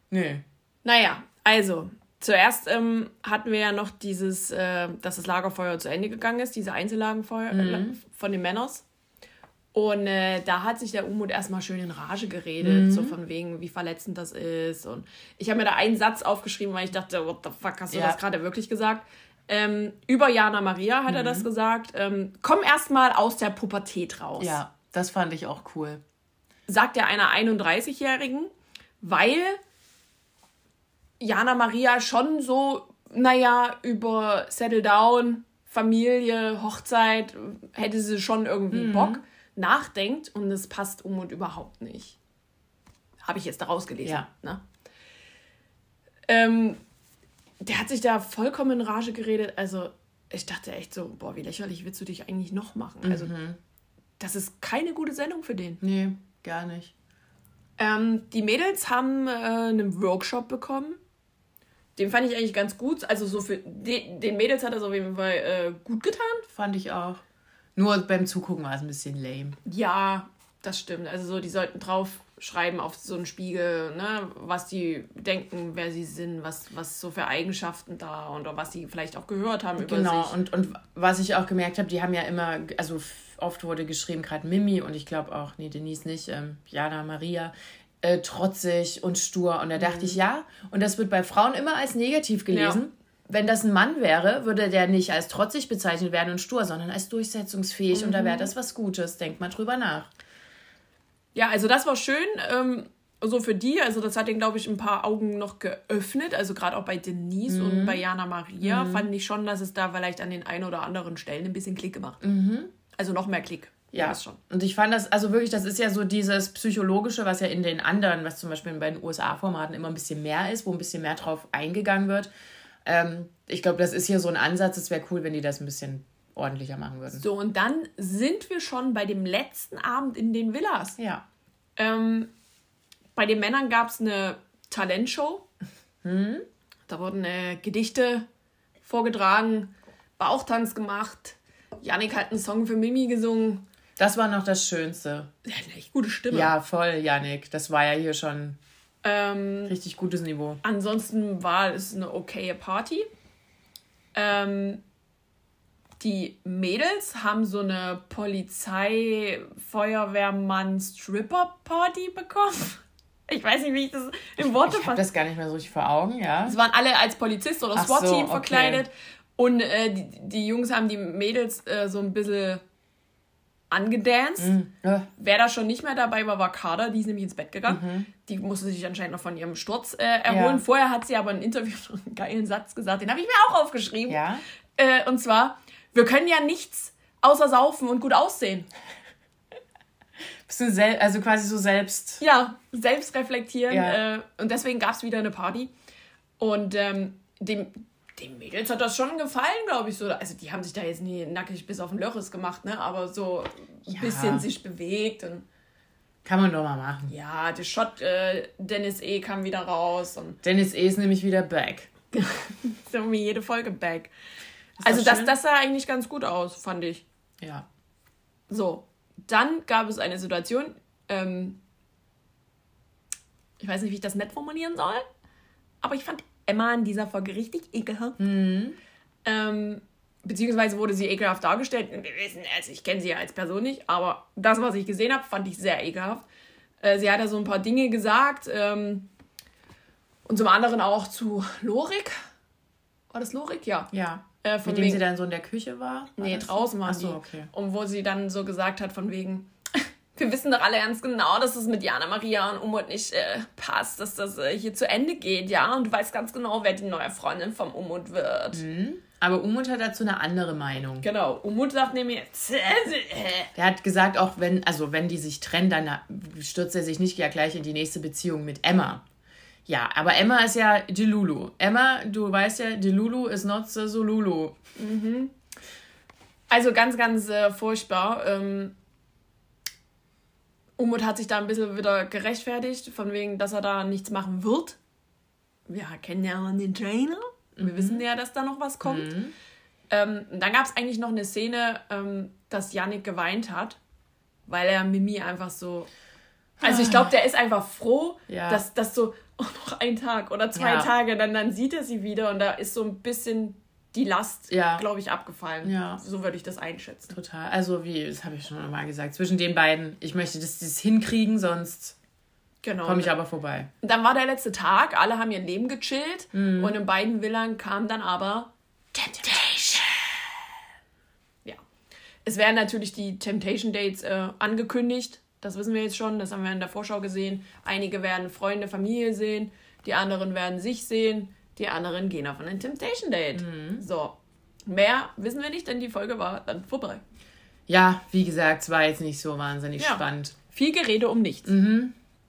Nö. Naja, also, zuerst ähm, hatten wir ja noch dieses, äh, dass das Lagerfeuer zu Ende gegangen ist, diese Einzellagenfeuer äh, von den Männers. Und äh, da hat sich der Umut erstmal schön in Rage geredet, Mhm. so von wegen, wie verletzend das ist. Und ich habe mir da einen Satz aufgeschrieben, weil ich dachte, what the fuck, hast du Ja. das gerade wirklich gesagt? Ähm, über Jana Maria hat er Mhm. das gesagt. Ähm, komm erstmal aus der Pubertät raus. Ja, das fand ich auch cool. Sagt er einer 31-Jährigen, weil Jana Maria schon so, naja, über Settle Down, Familie, Hochzeit, hätte sie schon irgendwie Bock, nachdenkt und es passt um und überhaupt nicht. Habe ich jetzt daraus gelesen. Ja. Ne? Ähm, der hat sich da vollkommen in Rage geredet. Also, ich dachte echt so, boah, wie lächerlich willst du dich eigentlich noch machen? Also, das ist keine gute Sendung für den. Nee, gar nicht. Ähm, die Mädels haben äh, einen Workshop bekommen. Den fand ich eigentlich ganz gut. Also so für de, den Mädels hat das auf jeden Fall äh, gut getan. Fand ich auch. Nur beim Zugucken war es ein bisschen lame. Ja, das stimmt. Also so, die sollten drauf schreiben auf so einen Spiegel, ne, was die denken, wer sie sind, was, was so für Eigenschaften da und was sie vielleicht auch gehört haben über Genau, sich. und, und was ich auch gemerkt habe, die haben ja immer, also oft wurde geschrieben, gerade Mimi und ich glaube auch, nee, Denise nicht, ähm, Jana, Maria, äh, trotzig und stur. Und da dachte ich, ja, und das wird bei Frauen immer als negativ gelesen. Ja. Wenn das ein Mann wäre, würde der nicht als trotzig bezeichnet werden und stur, sondern als durchsetzungsfähig. Und da wäre das was Gutes. Denkt mal drüber nach. Ja, also das war schön. Ähm, so für die, also das hat den, glaube ich, ein paar Augen noch geöffnet. Also gerade auch bei Denise und bei Jana Maria fand ich schon, dass es da vielleicht an den ein oder anderen Stellen ein bisschen Klick gemacht. Also noch mehr Klick. Ja, das schon. und ich fand das, also wirklich, das ist ja so dieses Psychologische, was ja in den anderen, was zum Beispiel bei den USA-Formaten immer ein bisschen mehr ist, wo ein bisschen mehr drauf eingegangen wird. Ähm, ich glaube, das ist hier so ein Ansatz, es wäre cool, wenn die das ein bisschen ordentlicher machen würden. So, und dann sind wir schon bei dem letzten Abend in den Villas. Ja. Ähm, bei den Männern gab es eine Talentshow. Da wurden äh, Gedichte vorgetragen, Bauchtanz gemacht. Yannick hat einen Song für Mimi gesungen. Das war noch das Schönste. Hat eine echt gute Stimme. Ja, voll, Yannick. Das war ja hier schon Ähm, richtig gutes Niveau. ansonsten war es eine okaye Party. Ähm, die Mädels haben so eine Polizei-Feuerwehrmann-Stripper-Party bekommen. Ich weiß nicht, wie ich das in Worte Ich habe fasse. das gar nicht mehr so richtig vor Augen, ja. Es waren alle als Polizist oder Ach so, SWAT-Team okay. verkleidet. Und äh, die, die Jungs haben die Mädels äh, so ein bisschen angedanced. Ja. Wer da schon nicht mehr dabei war, war Kader. Die ist nämlich ins Bett gegangen. Mhm. Die musste sich anscheinend noch von ihrem Sturz äh, erholen. Ja. Vorher hat sie aber ein Interview einen geilen Satz gesagt. Den habe ich mir auch aufgeschrieben. Ja. Äh, und zwar, wir können ja nichts außer saufen und gut aussehen. Du sel also quasi so selbst. Ja, selbst reflektieren. Ja. Äh, und deswegen gab es wieder eine Party. Und ähm, dem, den Mädels hat das schon gefallen, glaube ich. So. Also die haben sich da jetzt nie nackig bis auf den Lörres gemacht, ne? aber so ein Ja. bisschen sich bewegt. Und Kann man doch mal machen. ja, der Shot äh, Dennis E. kam wieder raus. Und Dennis E. ist nämlich wieder back. so wie jede Folge back. Ist Also das, schön. das sah eigentlich ganz gut aus, fand ich. Ja. So, dann gab es eine Situation, ähm, ich weiß nicht, wie ich das nett formulieren soll, aber ich fand Emma in dieser Folge richtig ekelhaft. Ähm, beziehungsweise wurde sie ekelhaft dargestellt. Wir wissen, also ich kenne sie ja als Person nicht, aber das, was ich gesehen habe, fand ich sehr ekelhaft. Äh, sie hat da so ein paar Dinge gesagt ähm, und zum anderen auch zu Lorik. War das Lorik? Ja. Ja. Äh, von Mit dem wegen- sie dann so in der Küche war? war Nee, das? draußen waren Ach so, die. okay. Und wo sie dann so gesagt hat, von wegen, wir wissen doch alle ganz genau, dass es mit Jana Maria und Umut nicht äh, passt, dass das äh, hier zu Ende geht, ja. Und du weißt ganz genau, wer die neue Freundin vom Umut wird. Aber Umut hat dazu eine andere Meinung. Genau. Umut sagt nämlich, Der hat gesagt, auch wenn, also wenn die sich trennen, dann stürzt er sich nicht ja gleich in die nächste Beziehung mit Emma. Ja, aber Emma ist ja die Lulu. Emma, du weißt ja, die Lulu is not so Lulu. Also ganz, ganz äh, furchtbar. Ähm, Umut hat sich da ein bisschen wieder gerechtfertigt, von wegen, dass er da nichts machen wird. Wir kennen ja den Trainer. Wir wissen ja, dass da noch was kommt. Ähm, und dann gab es eigentlich noch eine Szene, ähm, dass Yannick geweint hat, weil er Mimi einfach so. Also ich glaube, der ist einfach froh, Ja. dass das so oh, noch ein Tag oder zwei Ja. Tage, dann, dann sieht er sie wieder und da ist so ein bisschen die Last, Ja. glaube ich, abgefallen. Ja. So würde ich das einschätzen. Total. Also, wie, das habe ich schon mal gesagt, zwischen den beiden, ich möchte das, das hinkriegen, sonst Genau. komme ich aber vorbei. Dann war der letzte Tag, alle haben ihr Leben gechillt Mhm. und in beiden Villan kam dann aber Temptation. Ja. Es werden natürlich die Temptation Dates äh, angekündigt. Das wissen wir jetzt schon, das haben wir in der Vorschau gesehen. Einige werden Freunde, Familie sehen, die anderen werden sich sehen, die anderen gehen auf ein Temptation Date. Mhm. So. Mehr wissen wir nicht, denn die Folge war dann vorbei. Ja, wie gesagt, es war jetzt nicht so wahnsinnig Ja. spannend. Viel Gerede um nichts.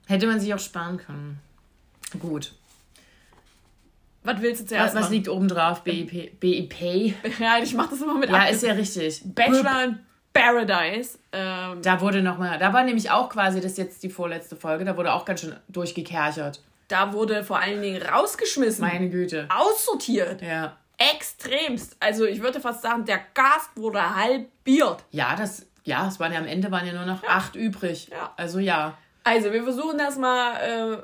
Hätte man sich auch sparen können. Gut. Was willst du Was, zuerst was machen? liegt oben drauf? BIP? BIP? Ja, ich mach das immer mit Ja, Abkür- ist ja richtig. Bachelor in Paradise. Ähm, Da wurde nochmal, da war nämlich auch quasi, das jetzt die vorletzte Folge, da wurde auch ganz schön durchgekerchert. Da wurde vor allen Dingen rausgeschmissen, Meine Güte. aussortiert. Ja. Extremst. Also ich würde fast sagen, der Gast wurde halbiert. Ja, das, ja, es waren ja am Ende waren ja nur noch acht übrig. Ja. Also ja. Also wir versuchen das mal äh,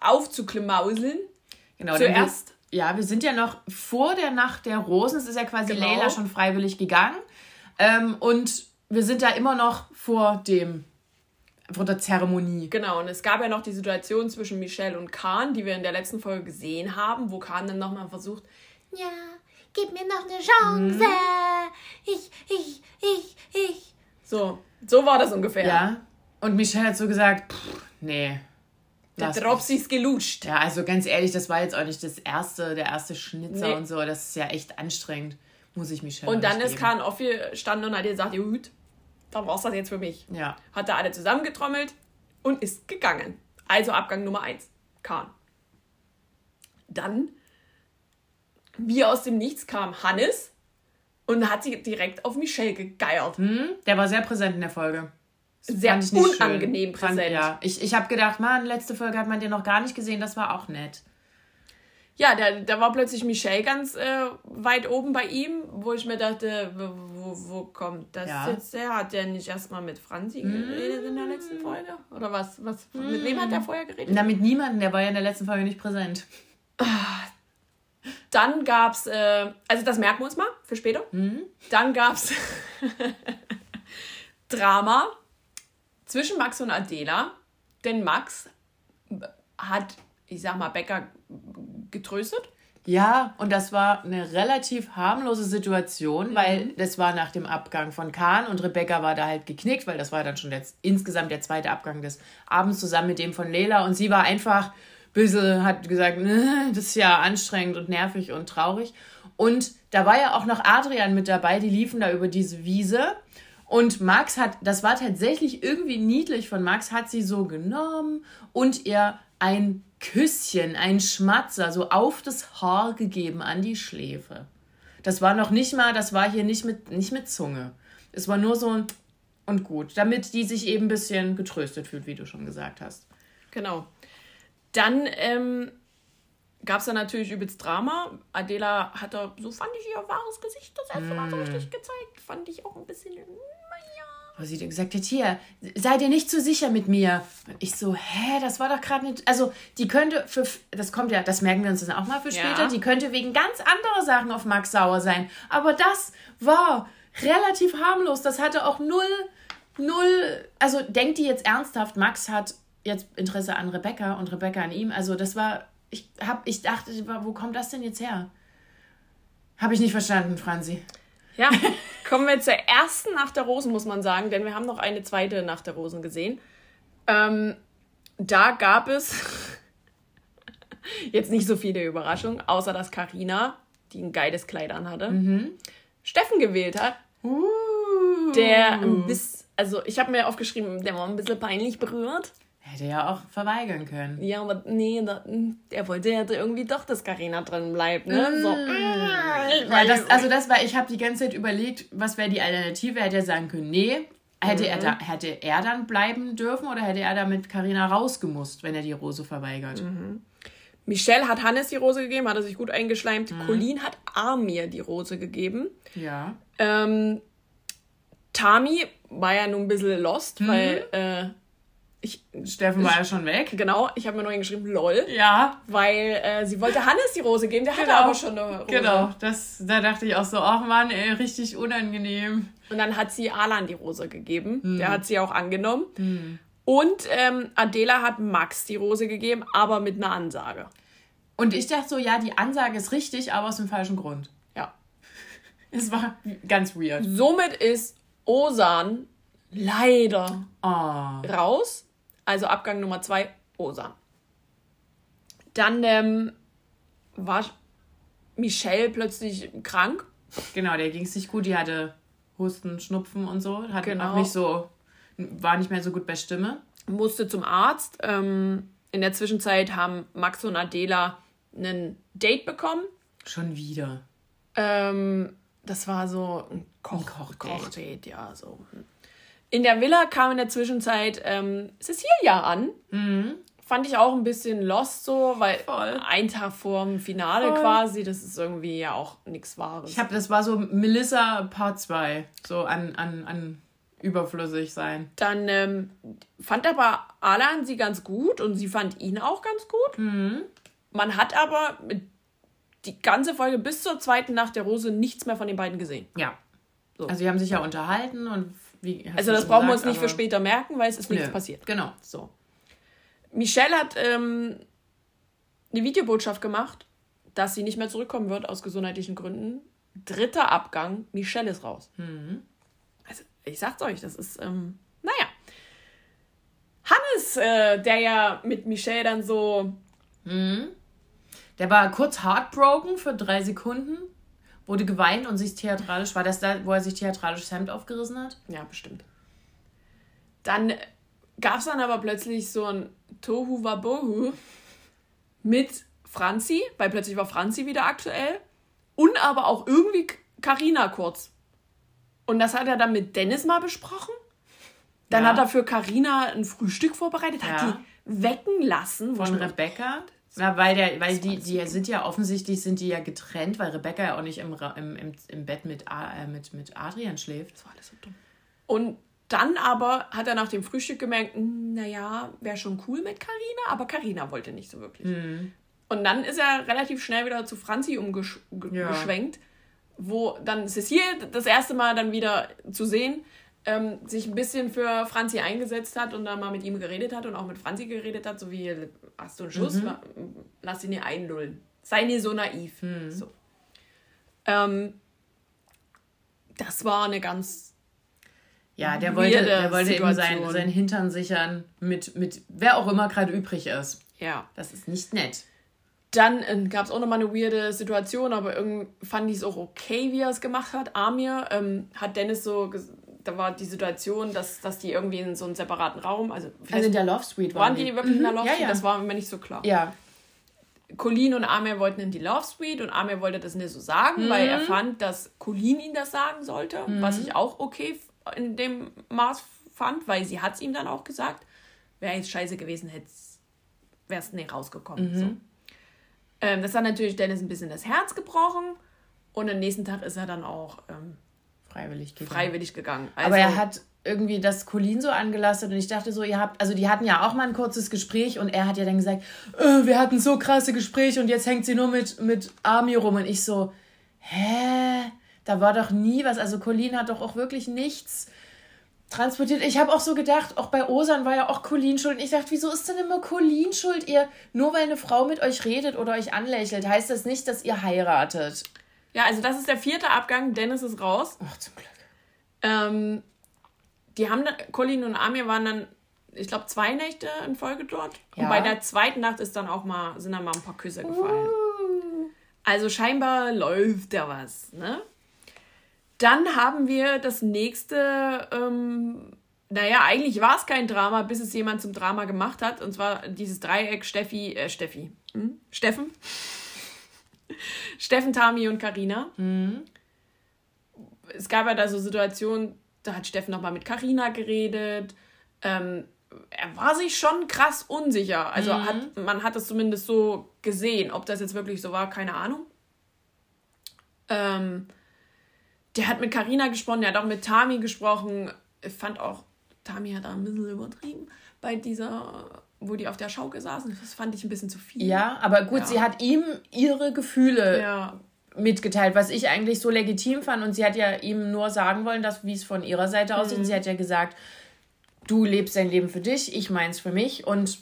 aufzuklimauseln. Genau, Zuerst. Wir, ja, wir sind ja noch vor der Nacht der Rosen. Es ist ja quasi Genau. Leila schon freiwillig gegangen. Ähm, und wir sind da immer noch vor dem, vor der Zeremonie. Genau, und es gab ja noch die Situation zwischen Michelle und Kahn, die wir in der letzten Folge gesehen haben, wo Kahn dann nochmal versucht, Ja, gib mir noch eine Chance. Mhm. Ich, ich, ich, ich. so, so war das ungefähr. Ja. Und Michelle hat so gesagt, pff, nee. Der Dropsy ist gelutscht. Ja, also ganz ehrlich, das war jetzt auch nicht das erste, der erste Schnitzer Nee. und so. Das ist ja echt anstrengend. Muss ich Michelle Und dann ist. Kahn aufgestanden und hat gesagt, gut, dann war's das jetzt für mich. Ja. Hat er alle zusammengetrommelt und ist gegangen. Also Abgang Nummer 1, Kahn. Dann, wie aus dem Nichts kam Hannes und hat sie direkt auf Michelle gegeiert. Hm, der war sehr präsent in der Folge. Das Sehr fand unangenehm schön. Fand, präsent. ja. Ich, ich habe gedacht, man, letzte Folge hat man den noch gar nicht gesehen, das war auch nett. Ja, da, da war plötzlich Michelle ganz äh, weit oben bei ihm, wo ich mir dachte, wo, wo, kommt das Ja. jetzt her? Hat der nicht erstmal mit Franzi geredet in der letzten Folge? Oder was? was Mit wem hat der vorher geredet? Na, mit niemandem, der war ja in der letzten Folge nicht präsent. Dann gab's, äh, also das merken wir uns mal für später. Dann gab's Drama zwischen Max und Adela, denn Max hat, ich sag mal, Becker getröstet. Ja, und das war eine relativ harmlose Situation, Mhm. weil das war nach dem Abgang von Kahn und Rebecca war da halt geknickt, weil das war dann schon jetzt insgesamt der zweite Abgang des Abends zusammen mit dem von Leila und sie war einfach ein bisschen, hat gesagt, "Ne, das ist ja anstrengend und nervig und traurig. Und da war ja auch noch Adrian mit dabei, die liefen da über diese Wiese. Und Max hat, das war tatsächlich irgendwie niedlich von Max, hat sie so genommen und ihr ein Küsschen, ein Schmatzer, so auf das Haar gegeben an die Schläfe. Das war noch nicht mal, das war hier nicht mit, nicht mit Zunge. Es war nur so ein und gut, damit die sich eben ein bisschen getröstet fühlt, wie du schon gesagt hast. Genau. Dann ähm, gab es da natürlich übelst Drama. Adela hat da, so fand ich ihr wahres Gesicht das erste Mal so richtig gezeigt. Fand ich auch ein bisschen, naja. Wo sie dann gesagt hat, hier, sei dir nicht zu sicher mit mir. Und ich so, hä, das war doch gerade nicht. Also, die könnte für, das kommt ja, das merken wir uns dann auch mal für Ja. später, die könnte wegen ganz anderer Sachen auf Max sauer sein. Aber das war relativ harmlos. Das hatte auch null, null. Also, denkt die jetzt ernsthaft, Max hat jetzt Interesse an Rebecca und Rebecca an ihm. Also, das war, ich hab, ich dachte, wo kommt das denn jetzt her? Habe ich nicht verstanden, Franzi. Ja, kommen wir zur ersten Nacht der Rosen, muss man sagen, denn wir haben noch eine zweite Nacht der Rosen gesehen. Ähm, da gab es jetzt nicht so viele Überraschungen, außer dass Karina, die ein geiles Kleid anhatte, Steffen gewählt hat, der ein bisschen, also ich habe mir aufgeschrieben, der war ein bisschen peinlich berührt. Hätte ja auch verweigern können. Ja, aber nee, da, er wollte ja irgendwie doch, dass Karina drin bleibt, ne? So. Ja, das, also das war, ich habe die ganze Zeit überlegt, was wäre die Alternative? Hätte er sagen können, nee. Hätte, er da, hätte er dann bleiben dürfen oder hätte er da mit Carina rausgemusst, wenn er die Rose verweigert? Michelle hat Hannes die Rose gegeben, hat er sich gut eingeschleimt. Colleen hat Amir die Rose gegeben. Ja. Ähm, Tami war ja nun ein bisschen lost, Mhm. weil äh, Ich, Steffen war ja schon weg. genau, ich habe mir nur hingeschrieben, lol. Ja, Weil äh, sie wollte Hannes die Rose geben, der hatte Genau. aber schon eine Rose. genau. Das, da dachte ich auch so, ach Mann, ey, richtig unangenehm. Und dann hat sie Alan die Rose gegeben. Hm. Der hat sie auch angenommen. Und ähm, Adela hat Max die Rose gegeben, aber mit einer Ansage. Und ich dachte so, ja, die Ansage ist richtig, aber aus dem falschen Grund. Ja. Es war ganz weird. Somit ist Osan leider Oh. raus. Also Abgang Nummer zwei, Osan. Dann ähm, war Michelle plötzlich krank. Genau, der ging es nicht gut. Die hatte Husten, Schnupfen und so. Hat Genau. auch nicht so, war nicht mehr so gut bei Stimme. musste zum Arzt. Ähm, in der Zwischenzeit haben Max und Adela ein Date bekommen. Schon wieder. Ähm, das war so ein Koch Kochdate. Kochdate, ja, so. In der Villa kam in der Zwischenzeit ähm, Cecilia an. Fand ich auch ein bisschen lost so, weil Mhm. Voll. ein Tag vorm Finale Voll. quasi, das ist irgendwie ja auch nichts Wahres. Ich habe, das war so Melissa Part 2. So an, an, an überflüssig sein. Dann ähm, fand aber Alan sie ganz gut und sie fand ihn auch ganz gut. Mhm. Man hat aber die ganze Folge bis zur zweiten Nacht der Rose nichts mehr von den beiden gesehen. Ja. So. Also, die haben sich ja unterhalten und wie. Also das brauchen wir uns gesagt, nicht für später merken, weil es ist nichts Nö, passiert. Genau. So. Michelle hat ähm, eine Videobotschaft gemacht, dass sie nicht mehr zurückkommen wird aus gesundheitlichen Gründen. Dritter Abgang, Michelle ist raus. Mhm. Also, ich sag's euch, das ist, ähm, naja. Hannes, äh, der ja mit Michelle dann so, Der war kurz heartbroken für drei Sekunden, wurde geweint und sich theatralisch, war das da, wo er sich theatralisch das Hemd aufgerissen hat? ja, bestimmt. Dann gab's dann aber plötzlich so ein Tohu Wabohu mit Franzi, weil plötzlich war Franzi wieder aktuell und aber auch irgendwie Karina kurz. Und das hat er dann mit Dennis mal besprochen. Dann Ja. hat er für Karina ein Frühstück vorbereitet, hat Ja. die wecken lassen. Von Rebecca? Ja, weil der, weil die, die sind ja offensichtlich sind die ja getrennt, weil Rebecca ja auch nicht im, im, im, im Bett mit, äh, mit, mit Adrian schläft. Das war alles so dumm. Und dann aber hat er nach dem Frühstück gemerkt, "Hm, naja, wäre schon cool mit Karina, aber Karina wollte nicht so wirklich. Und dann ist er relativ schnell wieder zu Franzi umgeschwenkt, Ja. wo dann Cecile das erste Mal dann wieder zu sehen, ähm, sich ein bisschen für Franzi eingesetzt hat und dann mal mit ihm geredet hat und auch mit Franzi geredet hat, so wie, hast du einen Schuss? Lass ihn nie einlullen. Sei nie so naiv. So. Ähm, das war eine ganz Ja, der wollte, der wollte eben sein, Situation. sein Hintern sichern mit, mit wer auch immer gerade übrig ist. Ja. Das ist nicht nett. Dann äh, gab es auch nochmal eine weirde Situation, aber irgendwie fand ich es auch okay, wie er es gemacht hat. Amir ähm, hat Dennis so, da war die Situation, dass, dass die irgendwie in so einem separaten Raum, also, Also in der Love Suite waren die wirklich in der Love Ja, Suite? ja. Das war mir nicht so klar. Ja, Colleen und Amir wollten in die Love Suite und Amir wollte das nicht so sagen, weil er fand, dass Colleen ihn das sagen sollte, was ich auch okay in dem Maß fand, weil sie hat es ihm dann auch gesagt. Wäre jetzt scheiße gewesen, hätte wäre es nicht rausgekommen. So. Ähm, das hat natürlich Dennis ein bisschen das Herz gebrochen und am nächsten Tag ist er dann auch ähm, freiwillig gegangen. freiwillig gegangen. Also, Aber er hat irgendwie das Colin so angelastet und ich dachte so, ihr habt, also die hatten ja auch mal ein kurzes Gespräch und er hat ja dann gesagt, äh, wir hatten so krasse Gespräche und jetzt hängt sie nur mit, mit Army rum und ich so, hä? Da war doch nie was, also Colin hat doch auch wirklich nichts transportiert. Ich habe auch so gedacht, auch bei Osan war ja auch Colin schuld. Und ich dachte, wieso ist denn immer Colin schuld? Ihr, nur weil eine Frau mit euch redet oder euch anlächelt, heißt das nicht, dass ihr heiratet. Ja, also das ist der vierte Abgang. Dennis ist raus. Ach, zum Glück. Ähm, die haben dann, Colin und Amir waren dann, ich glaube, zwei Nächte in Folge dort. Ja. Und bei der zweiten Nacht ist dann auch mal, sind dann mal ein paar Küsse gefallen. Also scheinbar läuft da was, ne? Dann haben wir das nächste, ähm, naja, eigentlich war es kein Drama, bis es jemand zum Drama gemacht hat. Und zwar dieses Dreieck Steffi, äh, Steffi, hm? Steffen. Steffen, Tami und Karina. Es gab ja da so Situationen, da hat Steffen nochmal mit Karina geredet. Ähm, er war sich schon krass unsicher. Also hat, man hat es zumindest so gesehen. Ob das jetzt wirklich so war, keine Ahnung. Ähm, der hat mit Karina gesprochen, der hat auch mit Tami gesprochen. Ich fand auch, Tami hat da ein bisschen übertrieben. bei dieser, wo die auf der Schaukel saßen. Das fand ich ein bisschen zu viel. Ja, aber gut, Ja. sie hat ihm ihre Gefühle Ja, mitgeteilt, was ich eigentlich so legitim fand. Und sie hat ja ihm nur sagen wollen, dass wie es von ihrer Seite aussieht. Mhm. Sie hat ja gesagt, du lebst dein Leben für dich, ich meins für mich und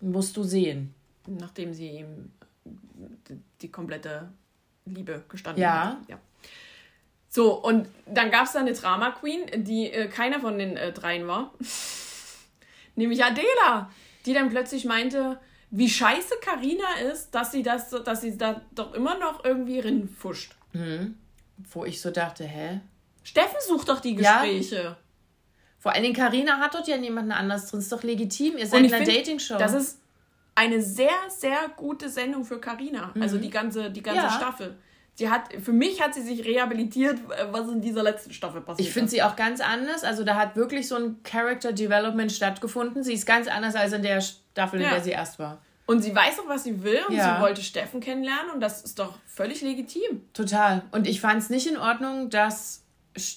musst du sehen. nachdem sie ihm die, die komplette Liebe gestanden Ja. hat. Ja. So, und dann gab es da eine Drama Queen, die äh, keiner von den äh, dreien war. Nämlich Adela, die dann plötzlich meinte, wie scheiße Karina ist, dass sie das, dass sie da doch immer noch irgendwie rinfuscht. Wo ich so dachte, hä? Steffen sucht doch die Ja. Gespräche. Vor allen Dingen, Carina hat dort ja niemanden anders drin. Ist doch legitim. Ihr seid in einer Dating-Show. Das ist eine sehr, sehr gute Sendung für Karina. Also die ganze, die ganze Mhm. Ja. Staffel. Sie hat, für mich hat sie sich rehabilitiert, äh, was in dieser letzten Staffel passiert Ich finde sie auch ganz anders. Also da hat wirklich so ein Character Development stattgefunden. Sie ist ganz anders als in der Staffel, in Ja. der sie erst war. Und sie weiß auch, was sie will und Ja. sie wollte Steffen kennenlernen und das ist doch völlig legitim. Total. Und ich fand es nicht in Ordnung, dass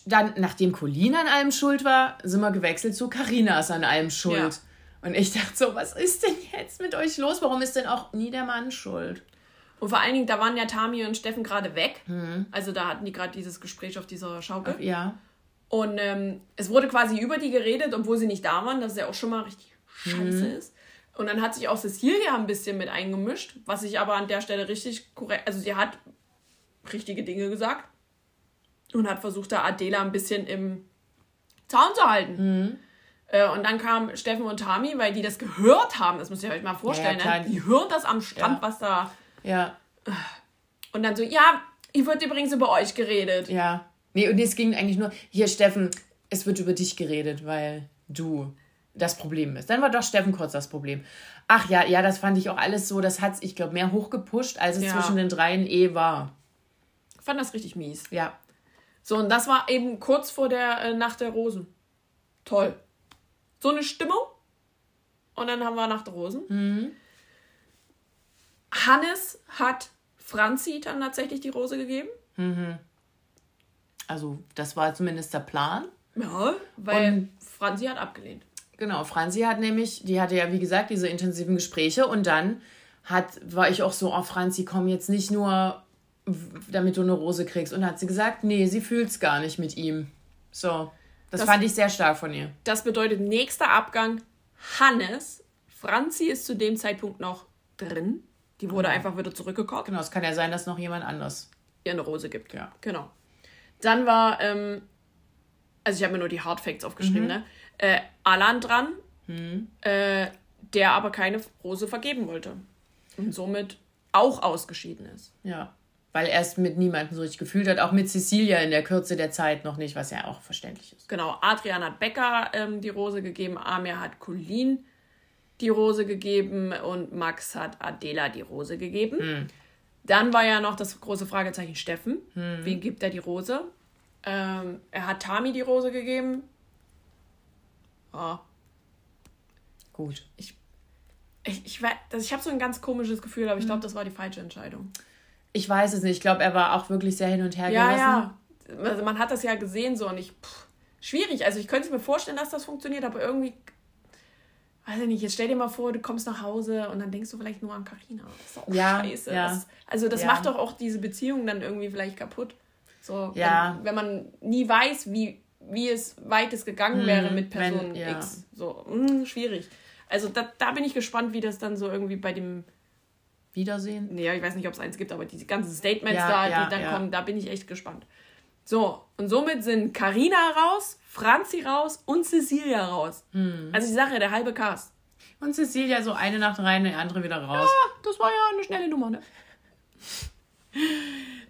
dann, nachdem Colin an allem schuld war, sind wir gewechselt zu Carina ist an allem schuld. Ja. Und ich dachte so, was ist denn jetzt mit euch los? Warum ist denn auch nie der Mann schuld? Und vor allen Dingen, da waren ja Tami und Steffen gerade weg. Mhm. Also da hatten die gerade dieses Gespräch auf dieser Schaukel. Ja. Und ähm, es wurde quasi über die geredet, obwohl sie nicht da waren, dass es ja auch schon mal richtig scheiße ist. Und dann hat sich auch Cecilia ein bisschen mit eingemischt, was ich aber an der Stelle richtig korrekt, also sie hat richtige Dinge gesagt und hat versucht, da Adela ein bisschen im Zaun zu halten. Äh, und dann kamen Steffen und Tami, weil die das gehört haben, das müsst ihr euch mal vorstellen, klar. ne? die hören das am Strand, Ja. was da... Ja. Und dann so, ja, hier wird übrigens über euch geredet. Ja. Nee, und es ging eigentlich nur, hier Steffen, es wird über dich geredet, weil du das Problem bist. Dann war doch Steffen kurz das Problem. Ach ja, ja, das fand ich auch alles so, das hat ich glaube, mehr hochgepusht, als es Ja. zwischen den dreien eh war. Ich fand das richtig mies. Ja. So, und das war eben kurz vor der äh, Nacht der Rosen. Toll. So eine Stimmung. Und dann haben wir Nacht der Rosen. Hannes hat Franzi dann tatsächlich die Rose gegeben. Also, das war zumindest der Plan. Ja, weil Und- Franzi hat abgelehnt. Genau, Franzi hat nämlich, die hatte ja wie gesagt diese intensiven Gespräche und dann hat, war ich auch so, oh Franzi, komm jetzt nicht nur, damit du eine Rose kriegst. Und hat sie gesagt, nee, sie fühlt's gar nicht mit ihm. So, das, Das- fand ich sehr stark von ihr. Das bedeutet nächster Abgang Hannes. Franzi ist zu dem Zeitpunkt noch drin. Die wurde einfach wieder zurückgekocht. Genau, es kann ja sein, dass noch jemand anders. ihr eine Rose gibt. Ja. Genau. Dann war, ähm, also ich habe mir nur die Hard Facts aufgeschrieben, Mhm. ne? Äh, Alan dran, äh, der aber keine Rose vergeben wollte. Und somit auch ausgeschieden ist. Ja. Weil er es mit niemandem so richtig gefühlt hat, auch mit Cecilia in der Kürze der Zeit noch nicht, was ja auch verständlich ist. Genau, Adrian hat Becker ähm, die Rose gegeben, Amir hat Colin die Rose gegeben und Max hat Adela die Rose gegeben. Hm. Dann war ja noch das große Fragezeichen Steffen. Hm. Wem gibt er die Rose? Ähm, er hat Tami die Rose gegeben. Ah, Gut. ich, ich, das- ich habe so ein ganz komisches Gefühl, aber ich glaube, das war die falsche Entscheidung. Ich weiß es nicht. Ich glaube, er war auch wirklich sehr hin und her Ja, gerissen. ja. Also man hat das ja gesehen so und ich. Pff, schwierig. Also ich könnte mir vorstellen, dass das funktioniert, aber irgendwie. Weiß ich nicht, jetzt stell dir mal vor, du kommst nach Hause und dann denkst du vielleicht nur an Karina. Das ist auch Ja, scheiße. ja. Das, also das Ja. macht doch auch diese Beziehung dann irgendwie vielleicht kaputt. So, Ja. wenn, wenn man nie weiß, wie, wie es weit es gegangen wäre mit wenn- Person ja. X. So, mh, schwierig. Also da, da bin ich gespannt, wie das dann so irgendwie bei dem Wiedersehen. Nee, ich weiß nicht, ob es eins gibt, aber diese ganzen Statements da, die dann kommen, da bin ich echt gespannt. So, und somit sind Karina raus, Franzi raus und Cecilia raus. Hm. Also ich sage ja, der halbe Cast. Und Cecilia so eine Nacht rein, die andere wieder raus. Ah, das war ja eine schnelle Nummer, ne?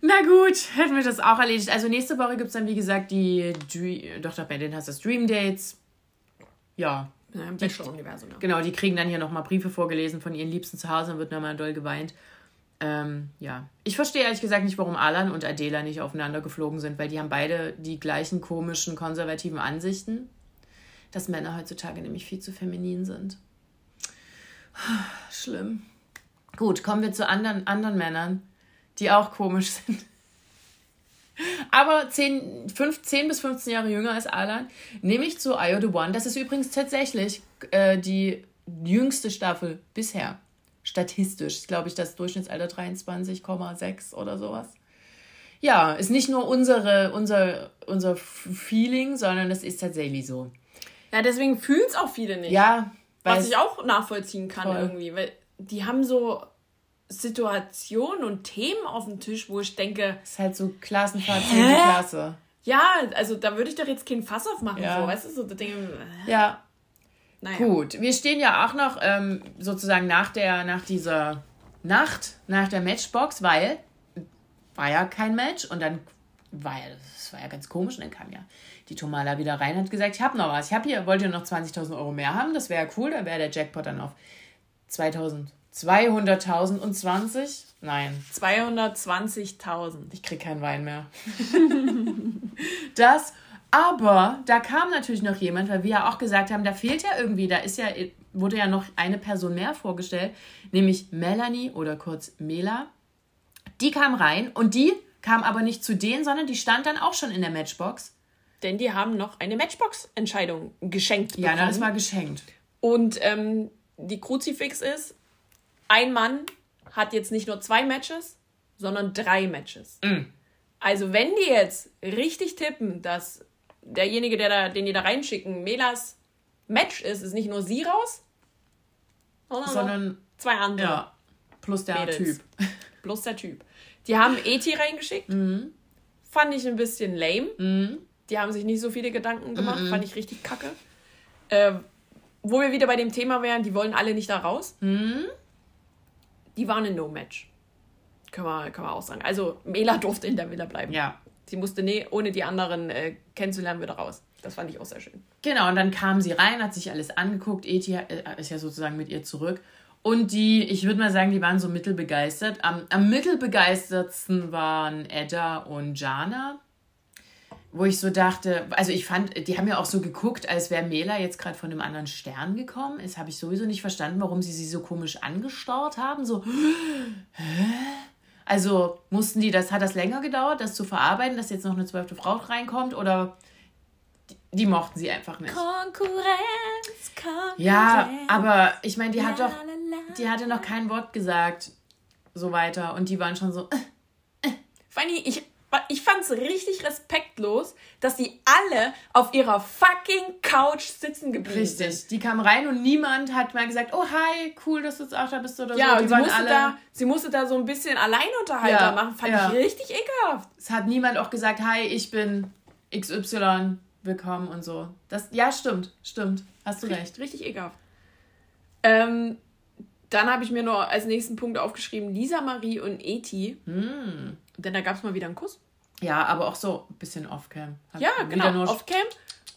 Na gut, hätten wir das auch erledigt. Also nächste Woche gibt es dann, wie gesagt, die Dre doch, doch, bei denen heißt das Dream Dates. Ja, Ja, Im Bachelor-Universum, ja. genau, die kriegen dann hier nochmal Briefe vorgelesen von ihren Liebsten zu Hause und wird nochmal doll geweint. Ähm, ja, ich verstehe ehrlich gesagt nicht, warum Alan und Adela nicht aufeinander geflogen sind, weil die haben beide die gleichen komischen, konservativen Ansichten, dass Männer heutzutage nämlich viel zu feminin sind. Schlimm. Gut, kommen wir zu anderen, anderen Männern, die auch komisch sind. aber 10, 5, 10 bis 15 Jahre jünger als Alan, nämlich zu Io the One. Das ist übrigens tatsächlich äh, die jüngste Staffel bisher. Statistisch, glaube ich, das Durchschnittsalter 23,6 oder sowas. Ja, ist nicht nur unsere, unser, unser Feeling, sondern es ist tatsächlich so. Ja, deswegen fühlen es auch viele nicht. Ja, Was ich auch nachvollziehen kann Voll. irgendwie. Weil die haben so Situationen und Themen auf dem Tisch, wo ich denke, ist halt so Klassenfahrt, Hä? 10. Klasse. ja, also da würde ich doch jetzt kein Fass aufmachen. Ja. So, weißt du, so da denke ich, äh, Ja, naja. Gut, wir stehen ja auch noch ähm, sozusagen nach der, nach dieser Nacht, nach der Matchbox, weil war ja kein Match und dann war ja, das war ja ganz komisch und dann kam ja die Tomala wieder rein und hat gesagt, ich habe noch was, ich habe hier, wollt ihr noch 20.000 Euro mehr haben, das wäre cool, dann wäre der Jackpot dann auf 2.000, 200.000 und 20, nein, 220.000. ich krieg keinen Wein mehr. das, aber da kam natürlich noch jemand, weil wir ja auch gesagt haben, da fehlt ja irgendwie, da ist ja, wurde ja noch eine Person mehr vorgestellt, nämlich Melanie oder kurz Mela. Die kam rein und die kam aber nicht zu denen, sondern die stand dann auch schon in der Matchbox. Denn die haben noch eine Matchbox-Entscheidung geschenkt Ja, bekommen. das war geschenkt. Und ähm, die Kruzifix ist, ein Mann hat jetzt nicht nur zwei Matches, sondern drei Matches. Also wenn die jetzt richtig tippen, dass derjenige, der da, den die da reinschicken, Melas Match ist, ist nicht nur sie raus, sondern, Sondern, zwei andere. ja, plus der Mädels. Typ. Plus der Typ. Die haben Eti reingeschickt. Fand ich ein bisschen lame. Die haben sich nicht so viele Gedanken gemacht. Fand ich richtig kacke. Äh, wo wir wieder bei dem Thema wären, die wollen alle nicht da raus. Die waren ein No-Match. Können wir, können wir auch sagen. Also Mela durfte in der Villa bleiben. Ja. Sie musste, nee, ohne die anderen äh, kennenzulernen, wieder raus. Das fand ich auch sehr schön. Genau, und dann kam sie rein, hat sich alles angeguckt. Eti äh, ist ja sozusagen mit ihr zurück. Und die, ich würde mal sagen, die waren so mittelbegeistert. Am, am mittelbegeistertsten waren Edda und Jana. Wo ich so dachte, also ich fand, die haben ja auch so geguckt, als wäre Mela jetzt gerade von einem anderen Stern gekommen. Das habe ich sowieso nicht verstanden, warum sie sie so komisch angestarrt haben. So, hä? Also mussten die, das hat das länger gedauert, das zu verarbeiten, dass jetzt noch eine zwölfte Frau reinkommt oder die, die mochten sie einfach nicht. Konkurrenz, Konkurrenz. Ja, aber ich meine, die hat doch, die hatte noch kein Wort gesagt, so weiter. Und die waren schon so, äh, Fanny, ich, ich fand's richtig respektlos, dass die alle auf ihrer fucking Couch sitzen geblieben sind. richtig. Die kam rein und niemand hat mal gesagt, oh hi, cool, dass du jetzt auch da bist oder Ja, so. und Die sie waren musste, da, sie musste da so ein bisschen Alleinunterhalter Ja, machen. Fand ja. ich richtig ekelhaft. es hat niemand auch gesagt, hi, ich bin XY, willkommen und so. Das, ja, stimmt, stimmt. Hast du recht. Richtig ekelhaft. Ähm, dann habe ich mir nur als nächsten Punkt aufgeschrieben, Lisa Marie und Eti. Hm. Denn da gab es mal wieder einen Kuss. Ja, aber auch so ein bisschen off-cam. Ja, genau, off-cam.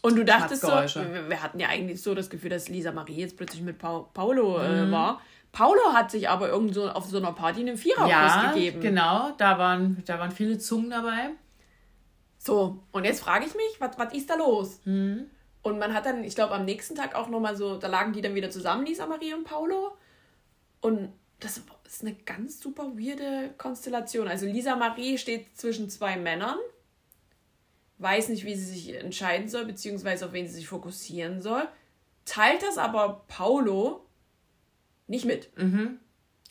Und du dachtest so, wir, wir hatten ja eigentlich so das Gefühl, dass Lisa Marie jetzt plötzlich mit Pau Paulo äh, Mhm. war. Paulo hat sich aber irgend so auf so einer Party einen Viererkuss ja, gegeben. genau, da waren, da waren viele Zungen dabei. So, und jetzt frage ich mich, was, was ist da los? Mhm. Und man hat dann, ich glaube, am nächsten Tag auch nochmal so, da lagen die dann wieder zusammen, Lisa Marie und Paulo. Und das ist eine ganz super weirde Konstellation. Also Lisa Marie steht zwischen zwei Männern, weiß nicht, wie sie sich entscheiden soll, beziehungsweise auf wen sie sich fokussieren soll, teilt das aber Paulo nicht mit. Mhm.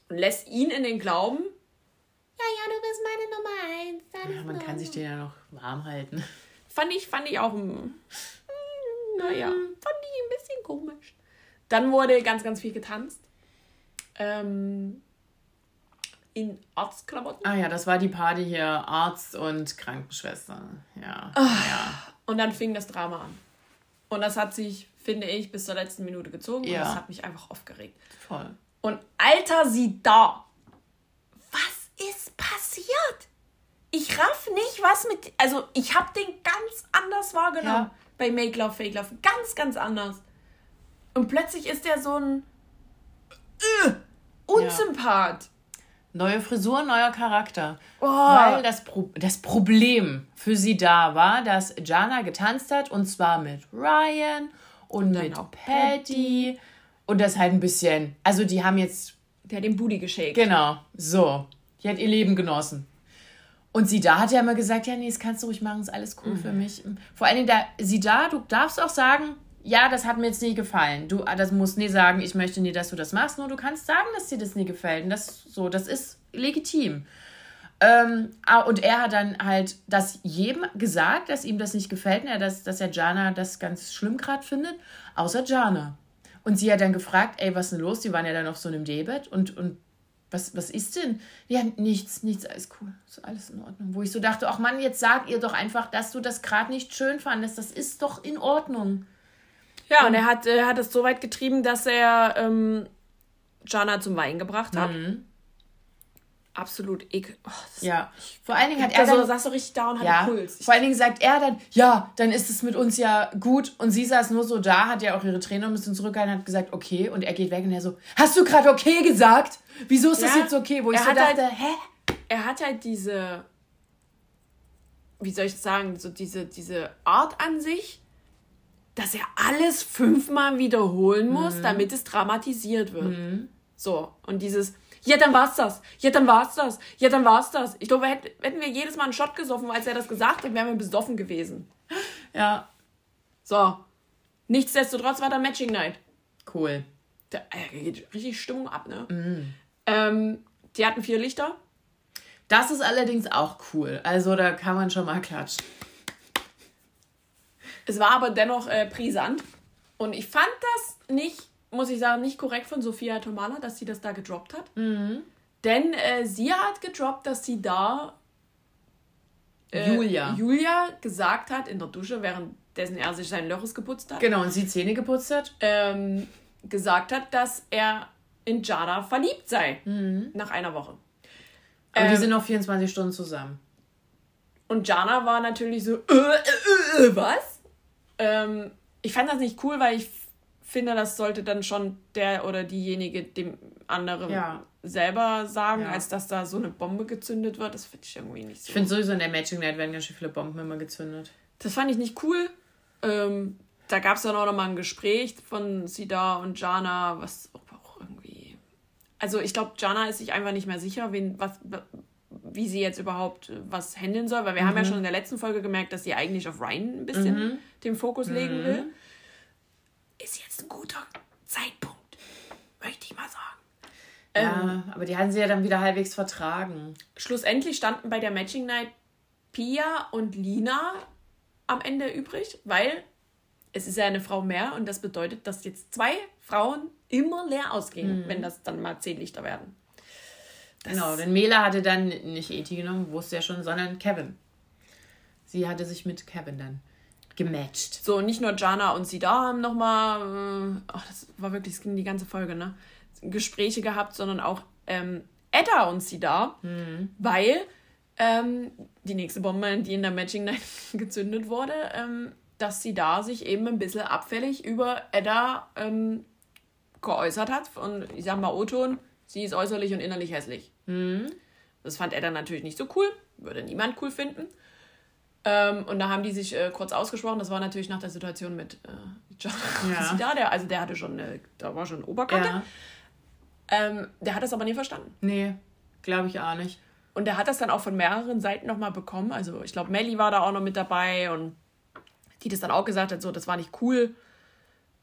Und lässt ihn in den Glauben, Ja, ja, du bist meine Nummer eins. Ja, man kann sich den ja noch warm halten. fand ich, fand ich auch, mm, naja, fand ich ein bisschen komisch. Dann wurde ganz, ganz viel getanzt. Ähm, in Arztklamotten. Ah ja, das war die Party hier, Arzt und Krankenschwester. Ja. Ah. ja. Und dann fing das Drama an. Und das hat sich, finde ich, bis zur letzten Minute gezogen. Ja. Und das hat mich einfach aufgeregt. Voll. Und Alter, sie da. Was ist passiert? Ich raff nicht, was mit. Also, ich habe den ganz anders wahrgenommen Ja. bei Make Love, Fake Love. Ganz, ganz anders. Und plötzlich ist der so ein. Äh, Unsympath. Neue Frisur, neuer Charakter. Oh. Weil das, Pro das Problem für sie da war, dass Jana getanzt hat und zwar mit Ryan und dann mit auch Patty. Und das halt ein bisschen. Also, die haben jetzt Der hat den Booty geschakt. Genau, so. Die hat ihr Leben genossen. Und sie da hat ja immer gesagt, ja, nee, das kannst du ruhig machen, ist alles cool für mich. Vor allen Dingen, da, sie da, du darfst auch sagen, ja, das hat mir jetzt nie gefallen. Du ah, das musst nie sagen, ich möchte nie, dass du das machst, nur du kannst sagen, dass dir das nie gefällt. Und das so, das ist legitim. Ähm, ah, und er hat dann halt das jedem gesagt, dass ihm das nicht gefällt, ja, dass, dass er Jana das ganz schlimm gerade findet, außer Jana. Und sie hat dann gefragt, ey, was ist denn los? Die waren ja dann auf so einem Debet und, und was, was ist denn? Ja, nichts, nichts, alles cool, ist alles in Ordnung. Wo ich so dachte, ach Mann, jetzt sag ihr doch einfach, dass du das gerade nicht schön fandest. Das ist doch in Ordnung. Ja, und er hat, er hat es so weit getrieben, dass er ähm, Jana zum Wein gebracht hat. Absolut ekel. Oh, das Ja, vor allen Dingen hat er er so, dann, saß so richtig da und hat ja, Puls. vor allen Dingen sagt er dann, ja, dann ist es mit uns ja gut. Und sie saß nur so da, hat ja auch ihre Trainer ein bisschen zurückgehalten, hat gesagt, okay. Und er geht weg und er so, hast du gerade okay gesagt? Wieso ist das Ja, jetzt okay? Wo ich er so hat dachte, halt- hä? er hat halt diese, wie soll ich sagen, so diese, diese Art an sich, dass er alles fünfmal wiederholen muss, Mhm. damit es dramatisiert wird. So, und dieses, ja, dann war's das, ja, dann war's das, ja, dann war's das. Ich glaube, hätten, hätten wir jedes Mal einen Shot gesoffen, als er das gesagt hat, wären wir besoffen gewesen. Ja, So, nichtsdestotrotz war da Matching Night. cool. Da äh, geht richtig Stimmung ab, ne? Mhm. Ähm, die hatten vier Lichter. Das ist allerdings auch cool. Also da kann man schon mal klatschen. Es war aber dennoch äh, brisant. Und ich fand das nicht, muss ich sagen, nicht korrekt von Sophia Tomala, dass sie das da gedroppt hat. Mhm. Denn äh, sie hat gedroppt, dass sie da äh, Julia. Julia gesagt hat in der Dusche, währenddessen er sich sein Loches geputzt hat, Genau, und sie Zähne geputzt hat. ähm, gesagt hat, dass er in Jada verliebt sei. Mhm. Nach einer Woche. Aber die Ähm, sind noch 24 Stunden zusammen. Und Jana war natürlich so, äh, äh, äh, was? Ähm, ich fand das nicht cool, weil ich finde, das sollte dann schon der oder diejenige dem anderen Ja. selber sagen, Ja. als dass da so eine Bombe gezündet wird. Das finde ich irgendwie nicht so. Ich finde sowieso in der Matching Night werden ganz schön viele Bomben immer gezündet. das fand ich nicht cool. Ähm, da gab es dann auch nochmal ein Gespräch von Sida und Jana, was auch irgendwie. Also ich glaube, Jana ist sich einfach nicht mehr sicher, wen, was, wie sie jetzt überhaupt äh, was handeln soll, weil wir haben ja schon in der letzten Folge gemerkt, dass sie eigentlich auf Ryan ein bisschen den Fokus legen will. Ist jetzt ein guter Zeitpunkt, möchte ich mal sagen. Ja, aber die hatten sie ja dann wieder halbwegs vertragen. Schlussendlich standen bei der Matching Night Pia und Lina am Ende übrig, weil es ist ja eine Frau mehr und das bedeutet, dass jetzt zwei Frauen immer leer ausgehen, wenn das dann mal zehn Lichter werden. Das Genau, denn Mela hatte dann nicht Eti genommen, wusste ja schon, sondern Kevin. Sie hatte sich mit Kevin dann gematcht. So, nicht nur Jana und Sida haben nochmal, äh, ach, das war wirklich, es ging die ganze Folge, ne? Gespräche gehabt, sondern auch ähm, Edda und Sida, weil ähm, die nächste Bombe, die in der Matching Night gezündet wurde, ähm, dass sie da sich eben ein bisschen abfällig über Edda ähm, geäußert hat. Und ich sag mal, O-Ton, sie ist äußerlich und innerlich hässlich. Das fand Edda natürlich nicht so cool, würde niemand cool finden. Ähm, und da haben die sich äh, kurz ausgesprochen. Das war natürlich nach der Situation mit äh, John Ja. Sida, der, also der hatte schon, äh, da war schon Oberkante. Ja. Ähm, der hat das aber nie verstanden. Nee, glaube ich auch nicht. Und der hat das dann auch von mehreren Seiten nochmal bekommen. Also ich glaube, Melly war da auch noch mit dabei und die das dann auch gesagt hat, so, das war nicht cool.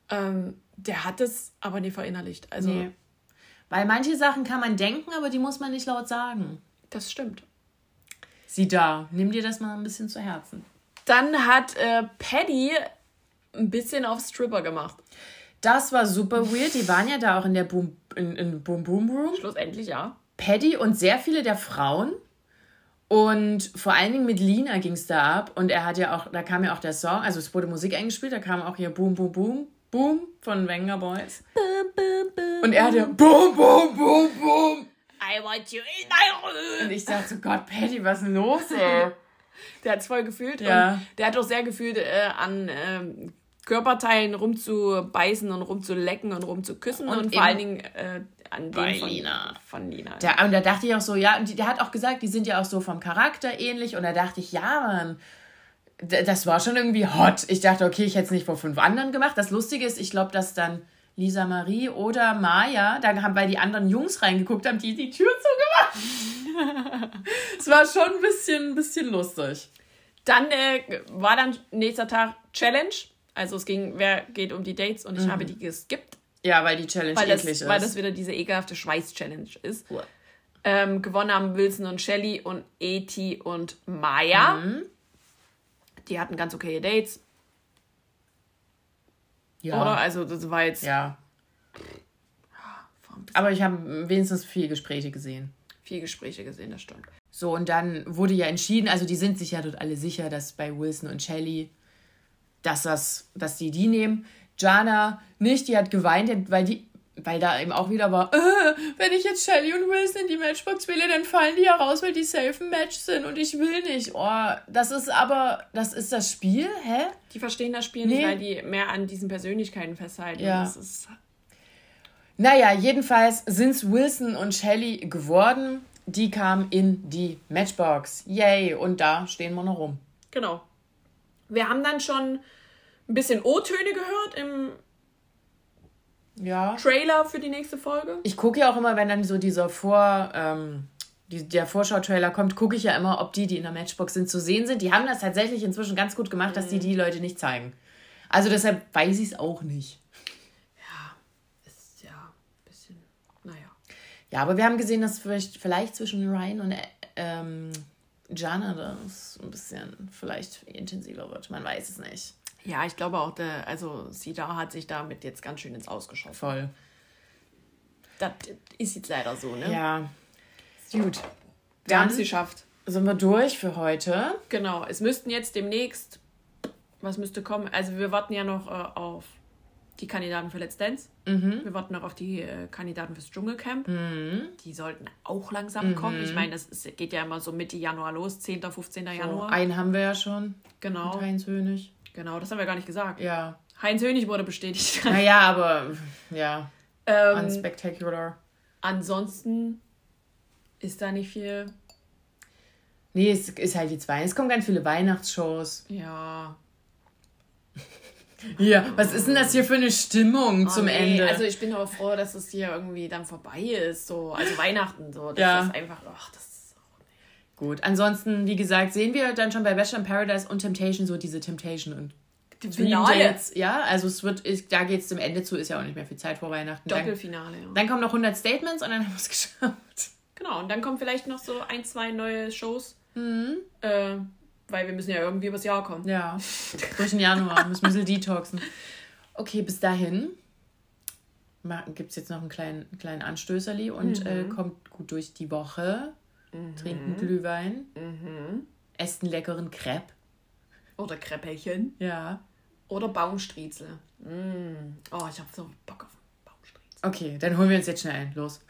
Ähm, der hat das aber nie verinnerlicht. Also Nee. Weil manche Sachen kann man denken, aber die muss man nicht laut sagen. das stimmt. Sie da, nimm dir das mal ein bisschen zu Herzen. Dann hat äh, Paddy ein bisschen auf Stripper gemacht. Das war super weird. Die waren ja da auch in der Boom, in, in Boom Boom Room. Schlussendlich ja. Paddy und sehr viele der Frauen. Und vor allen Dingen mit Lina ging es da ab. Und er hat ja auch, da kam ja auch der Song, also es wurde Musik eingespielt, da kam auch hier Boom Boom Boom Boom von Wenger Boys. Und er hat ja Boom Boom Boom Boom. I want you in my Und room. ich dachte so, Gott, Paddy, was ist denn los, ey? Der hat es voll gefühlt. Ja. Und der hat auch sehr gefühlt, äh, an ähm, Körperteilen rumzubeißen und rumzulecken und rumzuküssen. Und, Und vor allen Dingen äh, an Bei von Lina. Von Lina. Da, und da dachte ich auch so, ja, und die, der hat auch gesagt, die sind ja auch so vom Charakter ähnlich. Und da dachte ich, ja, Mann, das war schon irgendwie hot. Ich dachte, okay, ich hätte es nicht vor fünf anderen gemacht. Das Lustige ist, ich glaube, dass dann Lisa Marie oder Maya, da haben, weil die anderen Jungs reingeguckt haben, die die Tür zugemacht. es war schon ein bisschen, ein bisschen lustig. Dann äh, war dann nächster Tag Challenge. Also es ging, wer geht um die Dates und ich habe die geskippt, Ja, weil die Challenge weil das, eklig ist. weil das wieder diese ekelhafte Schweiß-Challenge ist. Uah. Ähm, gewonnen haben Wilson und Shelly und Eti und Maya. Mhm. Die hatten ganz okay Dates, ja. oder? Also das war jetzt Ja. Aber ich habe wenigstens viel Gespräche gesehen. viel Gespräche gesehen, das stimmt. So, und dann wurde ja entschieden, also die sind sich ja dort alle sicher, dass bei Wilson und Shelly, dass das, dass die die nehmen. Jana nicht, die hat geweint, weil die, weil da eben auch wieder war, äh, wenn ich jetzt Shelly und Wilson in die Matchbox wähle, dann fallen die ja raus, weil die safe im Match sind und ich will nicht. Oh, das ist aber, das ist das Spiel, hä? Die verstehen das Spiel Nee. nicht, weil die mehr an diesen Persönlichkeiten festhalten. Ja. Das ist, Naja, jedenfalls sind es Wilson und Shelly geworden. Die kamen in die Matchbox. Yay, und da stehen wir noch rum. genau. Wir haben dann schon ein bisschen O-Töne gehört im Ja. Trailer für die nächste Folge. Ich gucke ja auch immer, wenn dann so dieser Vor, ähm, die, der Vorschau-Trailer kommt, gucke ich ja immer, ob die, die in der Matchbox sind, zu sehen sind. Die haben das tatsächlich inzwischen ganz gut gemacht, dass die die Leute nicht zeigen. Also deshalb weiß ich es auch nicht. Ist ja ein bisschen, naja. Ja, aber wir haben gesehen, dass vielleicht, vielleicht zwischen Ryan und äh, ähm, Jana das ein bisschen vielleicht intensiver wird. Man weiß es nicht. Ja, ich glaube auch, der, also Sida hat sich damit jetzt ganz schön ins Ausgeschossen. Voll. Das ist jetzt leider so, ne? Ja. Gut. Wir haben es geschafft. sind wir durch für heute. Genau. Es müssten jetzt demnächst, was müsste kommen? Also wir warten ja noch äh, auf die Kandidaten für Let's Dance. Wir warten noch auf die äh, Kandidaten fürs Dschungelcamp. Die sollten auch langsam kommen. Ich meine, das ist, geht ja immer so Mitte Januar los, 10., 15. So, Januar. einen haben wir ja schon. genau. Mit Heinz Hönig. Genau, das haben wir gar nicht gesagt. Ja. Heinz Hönig wurde bestätigt. Naja, aber ja. ähm, Unspectacular. ansonsten ist da nicht viel. Nee, es ist halt die zwei. Es kommen ganz viele Weihnachtsshows. Ja. Ja, was ist denn das hier für eine Stimmung Oh, zum nee, Ende? Also ich bin aber froh, dass es hier irgendwie dann vorbei ist. So. Also Weihnachten so. Das Ja. ist einfach. Ach, das ist Gut, ansonsten, wie gesagt, sehen wir dann schon bei Bachelor in Paradise und Temptation so diese Temptation und Finale. Dates. Ja, also es wird, ist, da geht es dem Ende zu, ist ja auch nicht mehr viel Zeit vor Weihnachten. Dann, Doppelfinale, ja. dann kommen noch 100 Statements und dann haben wir es geschafft. Genau, und dann kommen vielleicht noch so ein, zwei neue Shows. Mhm. Äh, weil wir müssen ja irgendwie übers Jahr kommen. Ja, durch den Januar müssen wir ein bisschen detoxen. Okay, bis dahin gibt es jetzt noch einen kleinen, kleinen Anstößerli und äh, kommt gut durch die Woche. Trinkt einen Glühwein. Esst einen leckeren Crepe. Oder Kräppelchen. Ja. Oder Baumstriezel. Mm. Oh, ich habe so Bock auf Baumstriezel. Okay, dann holen wir uns jetzt schnell ein. Los.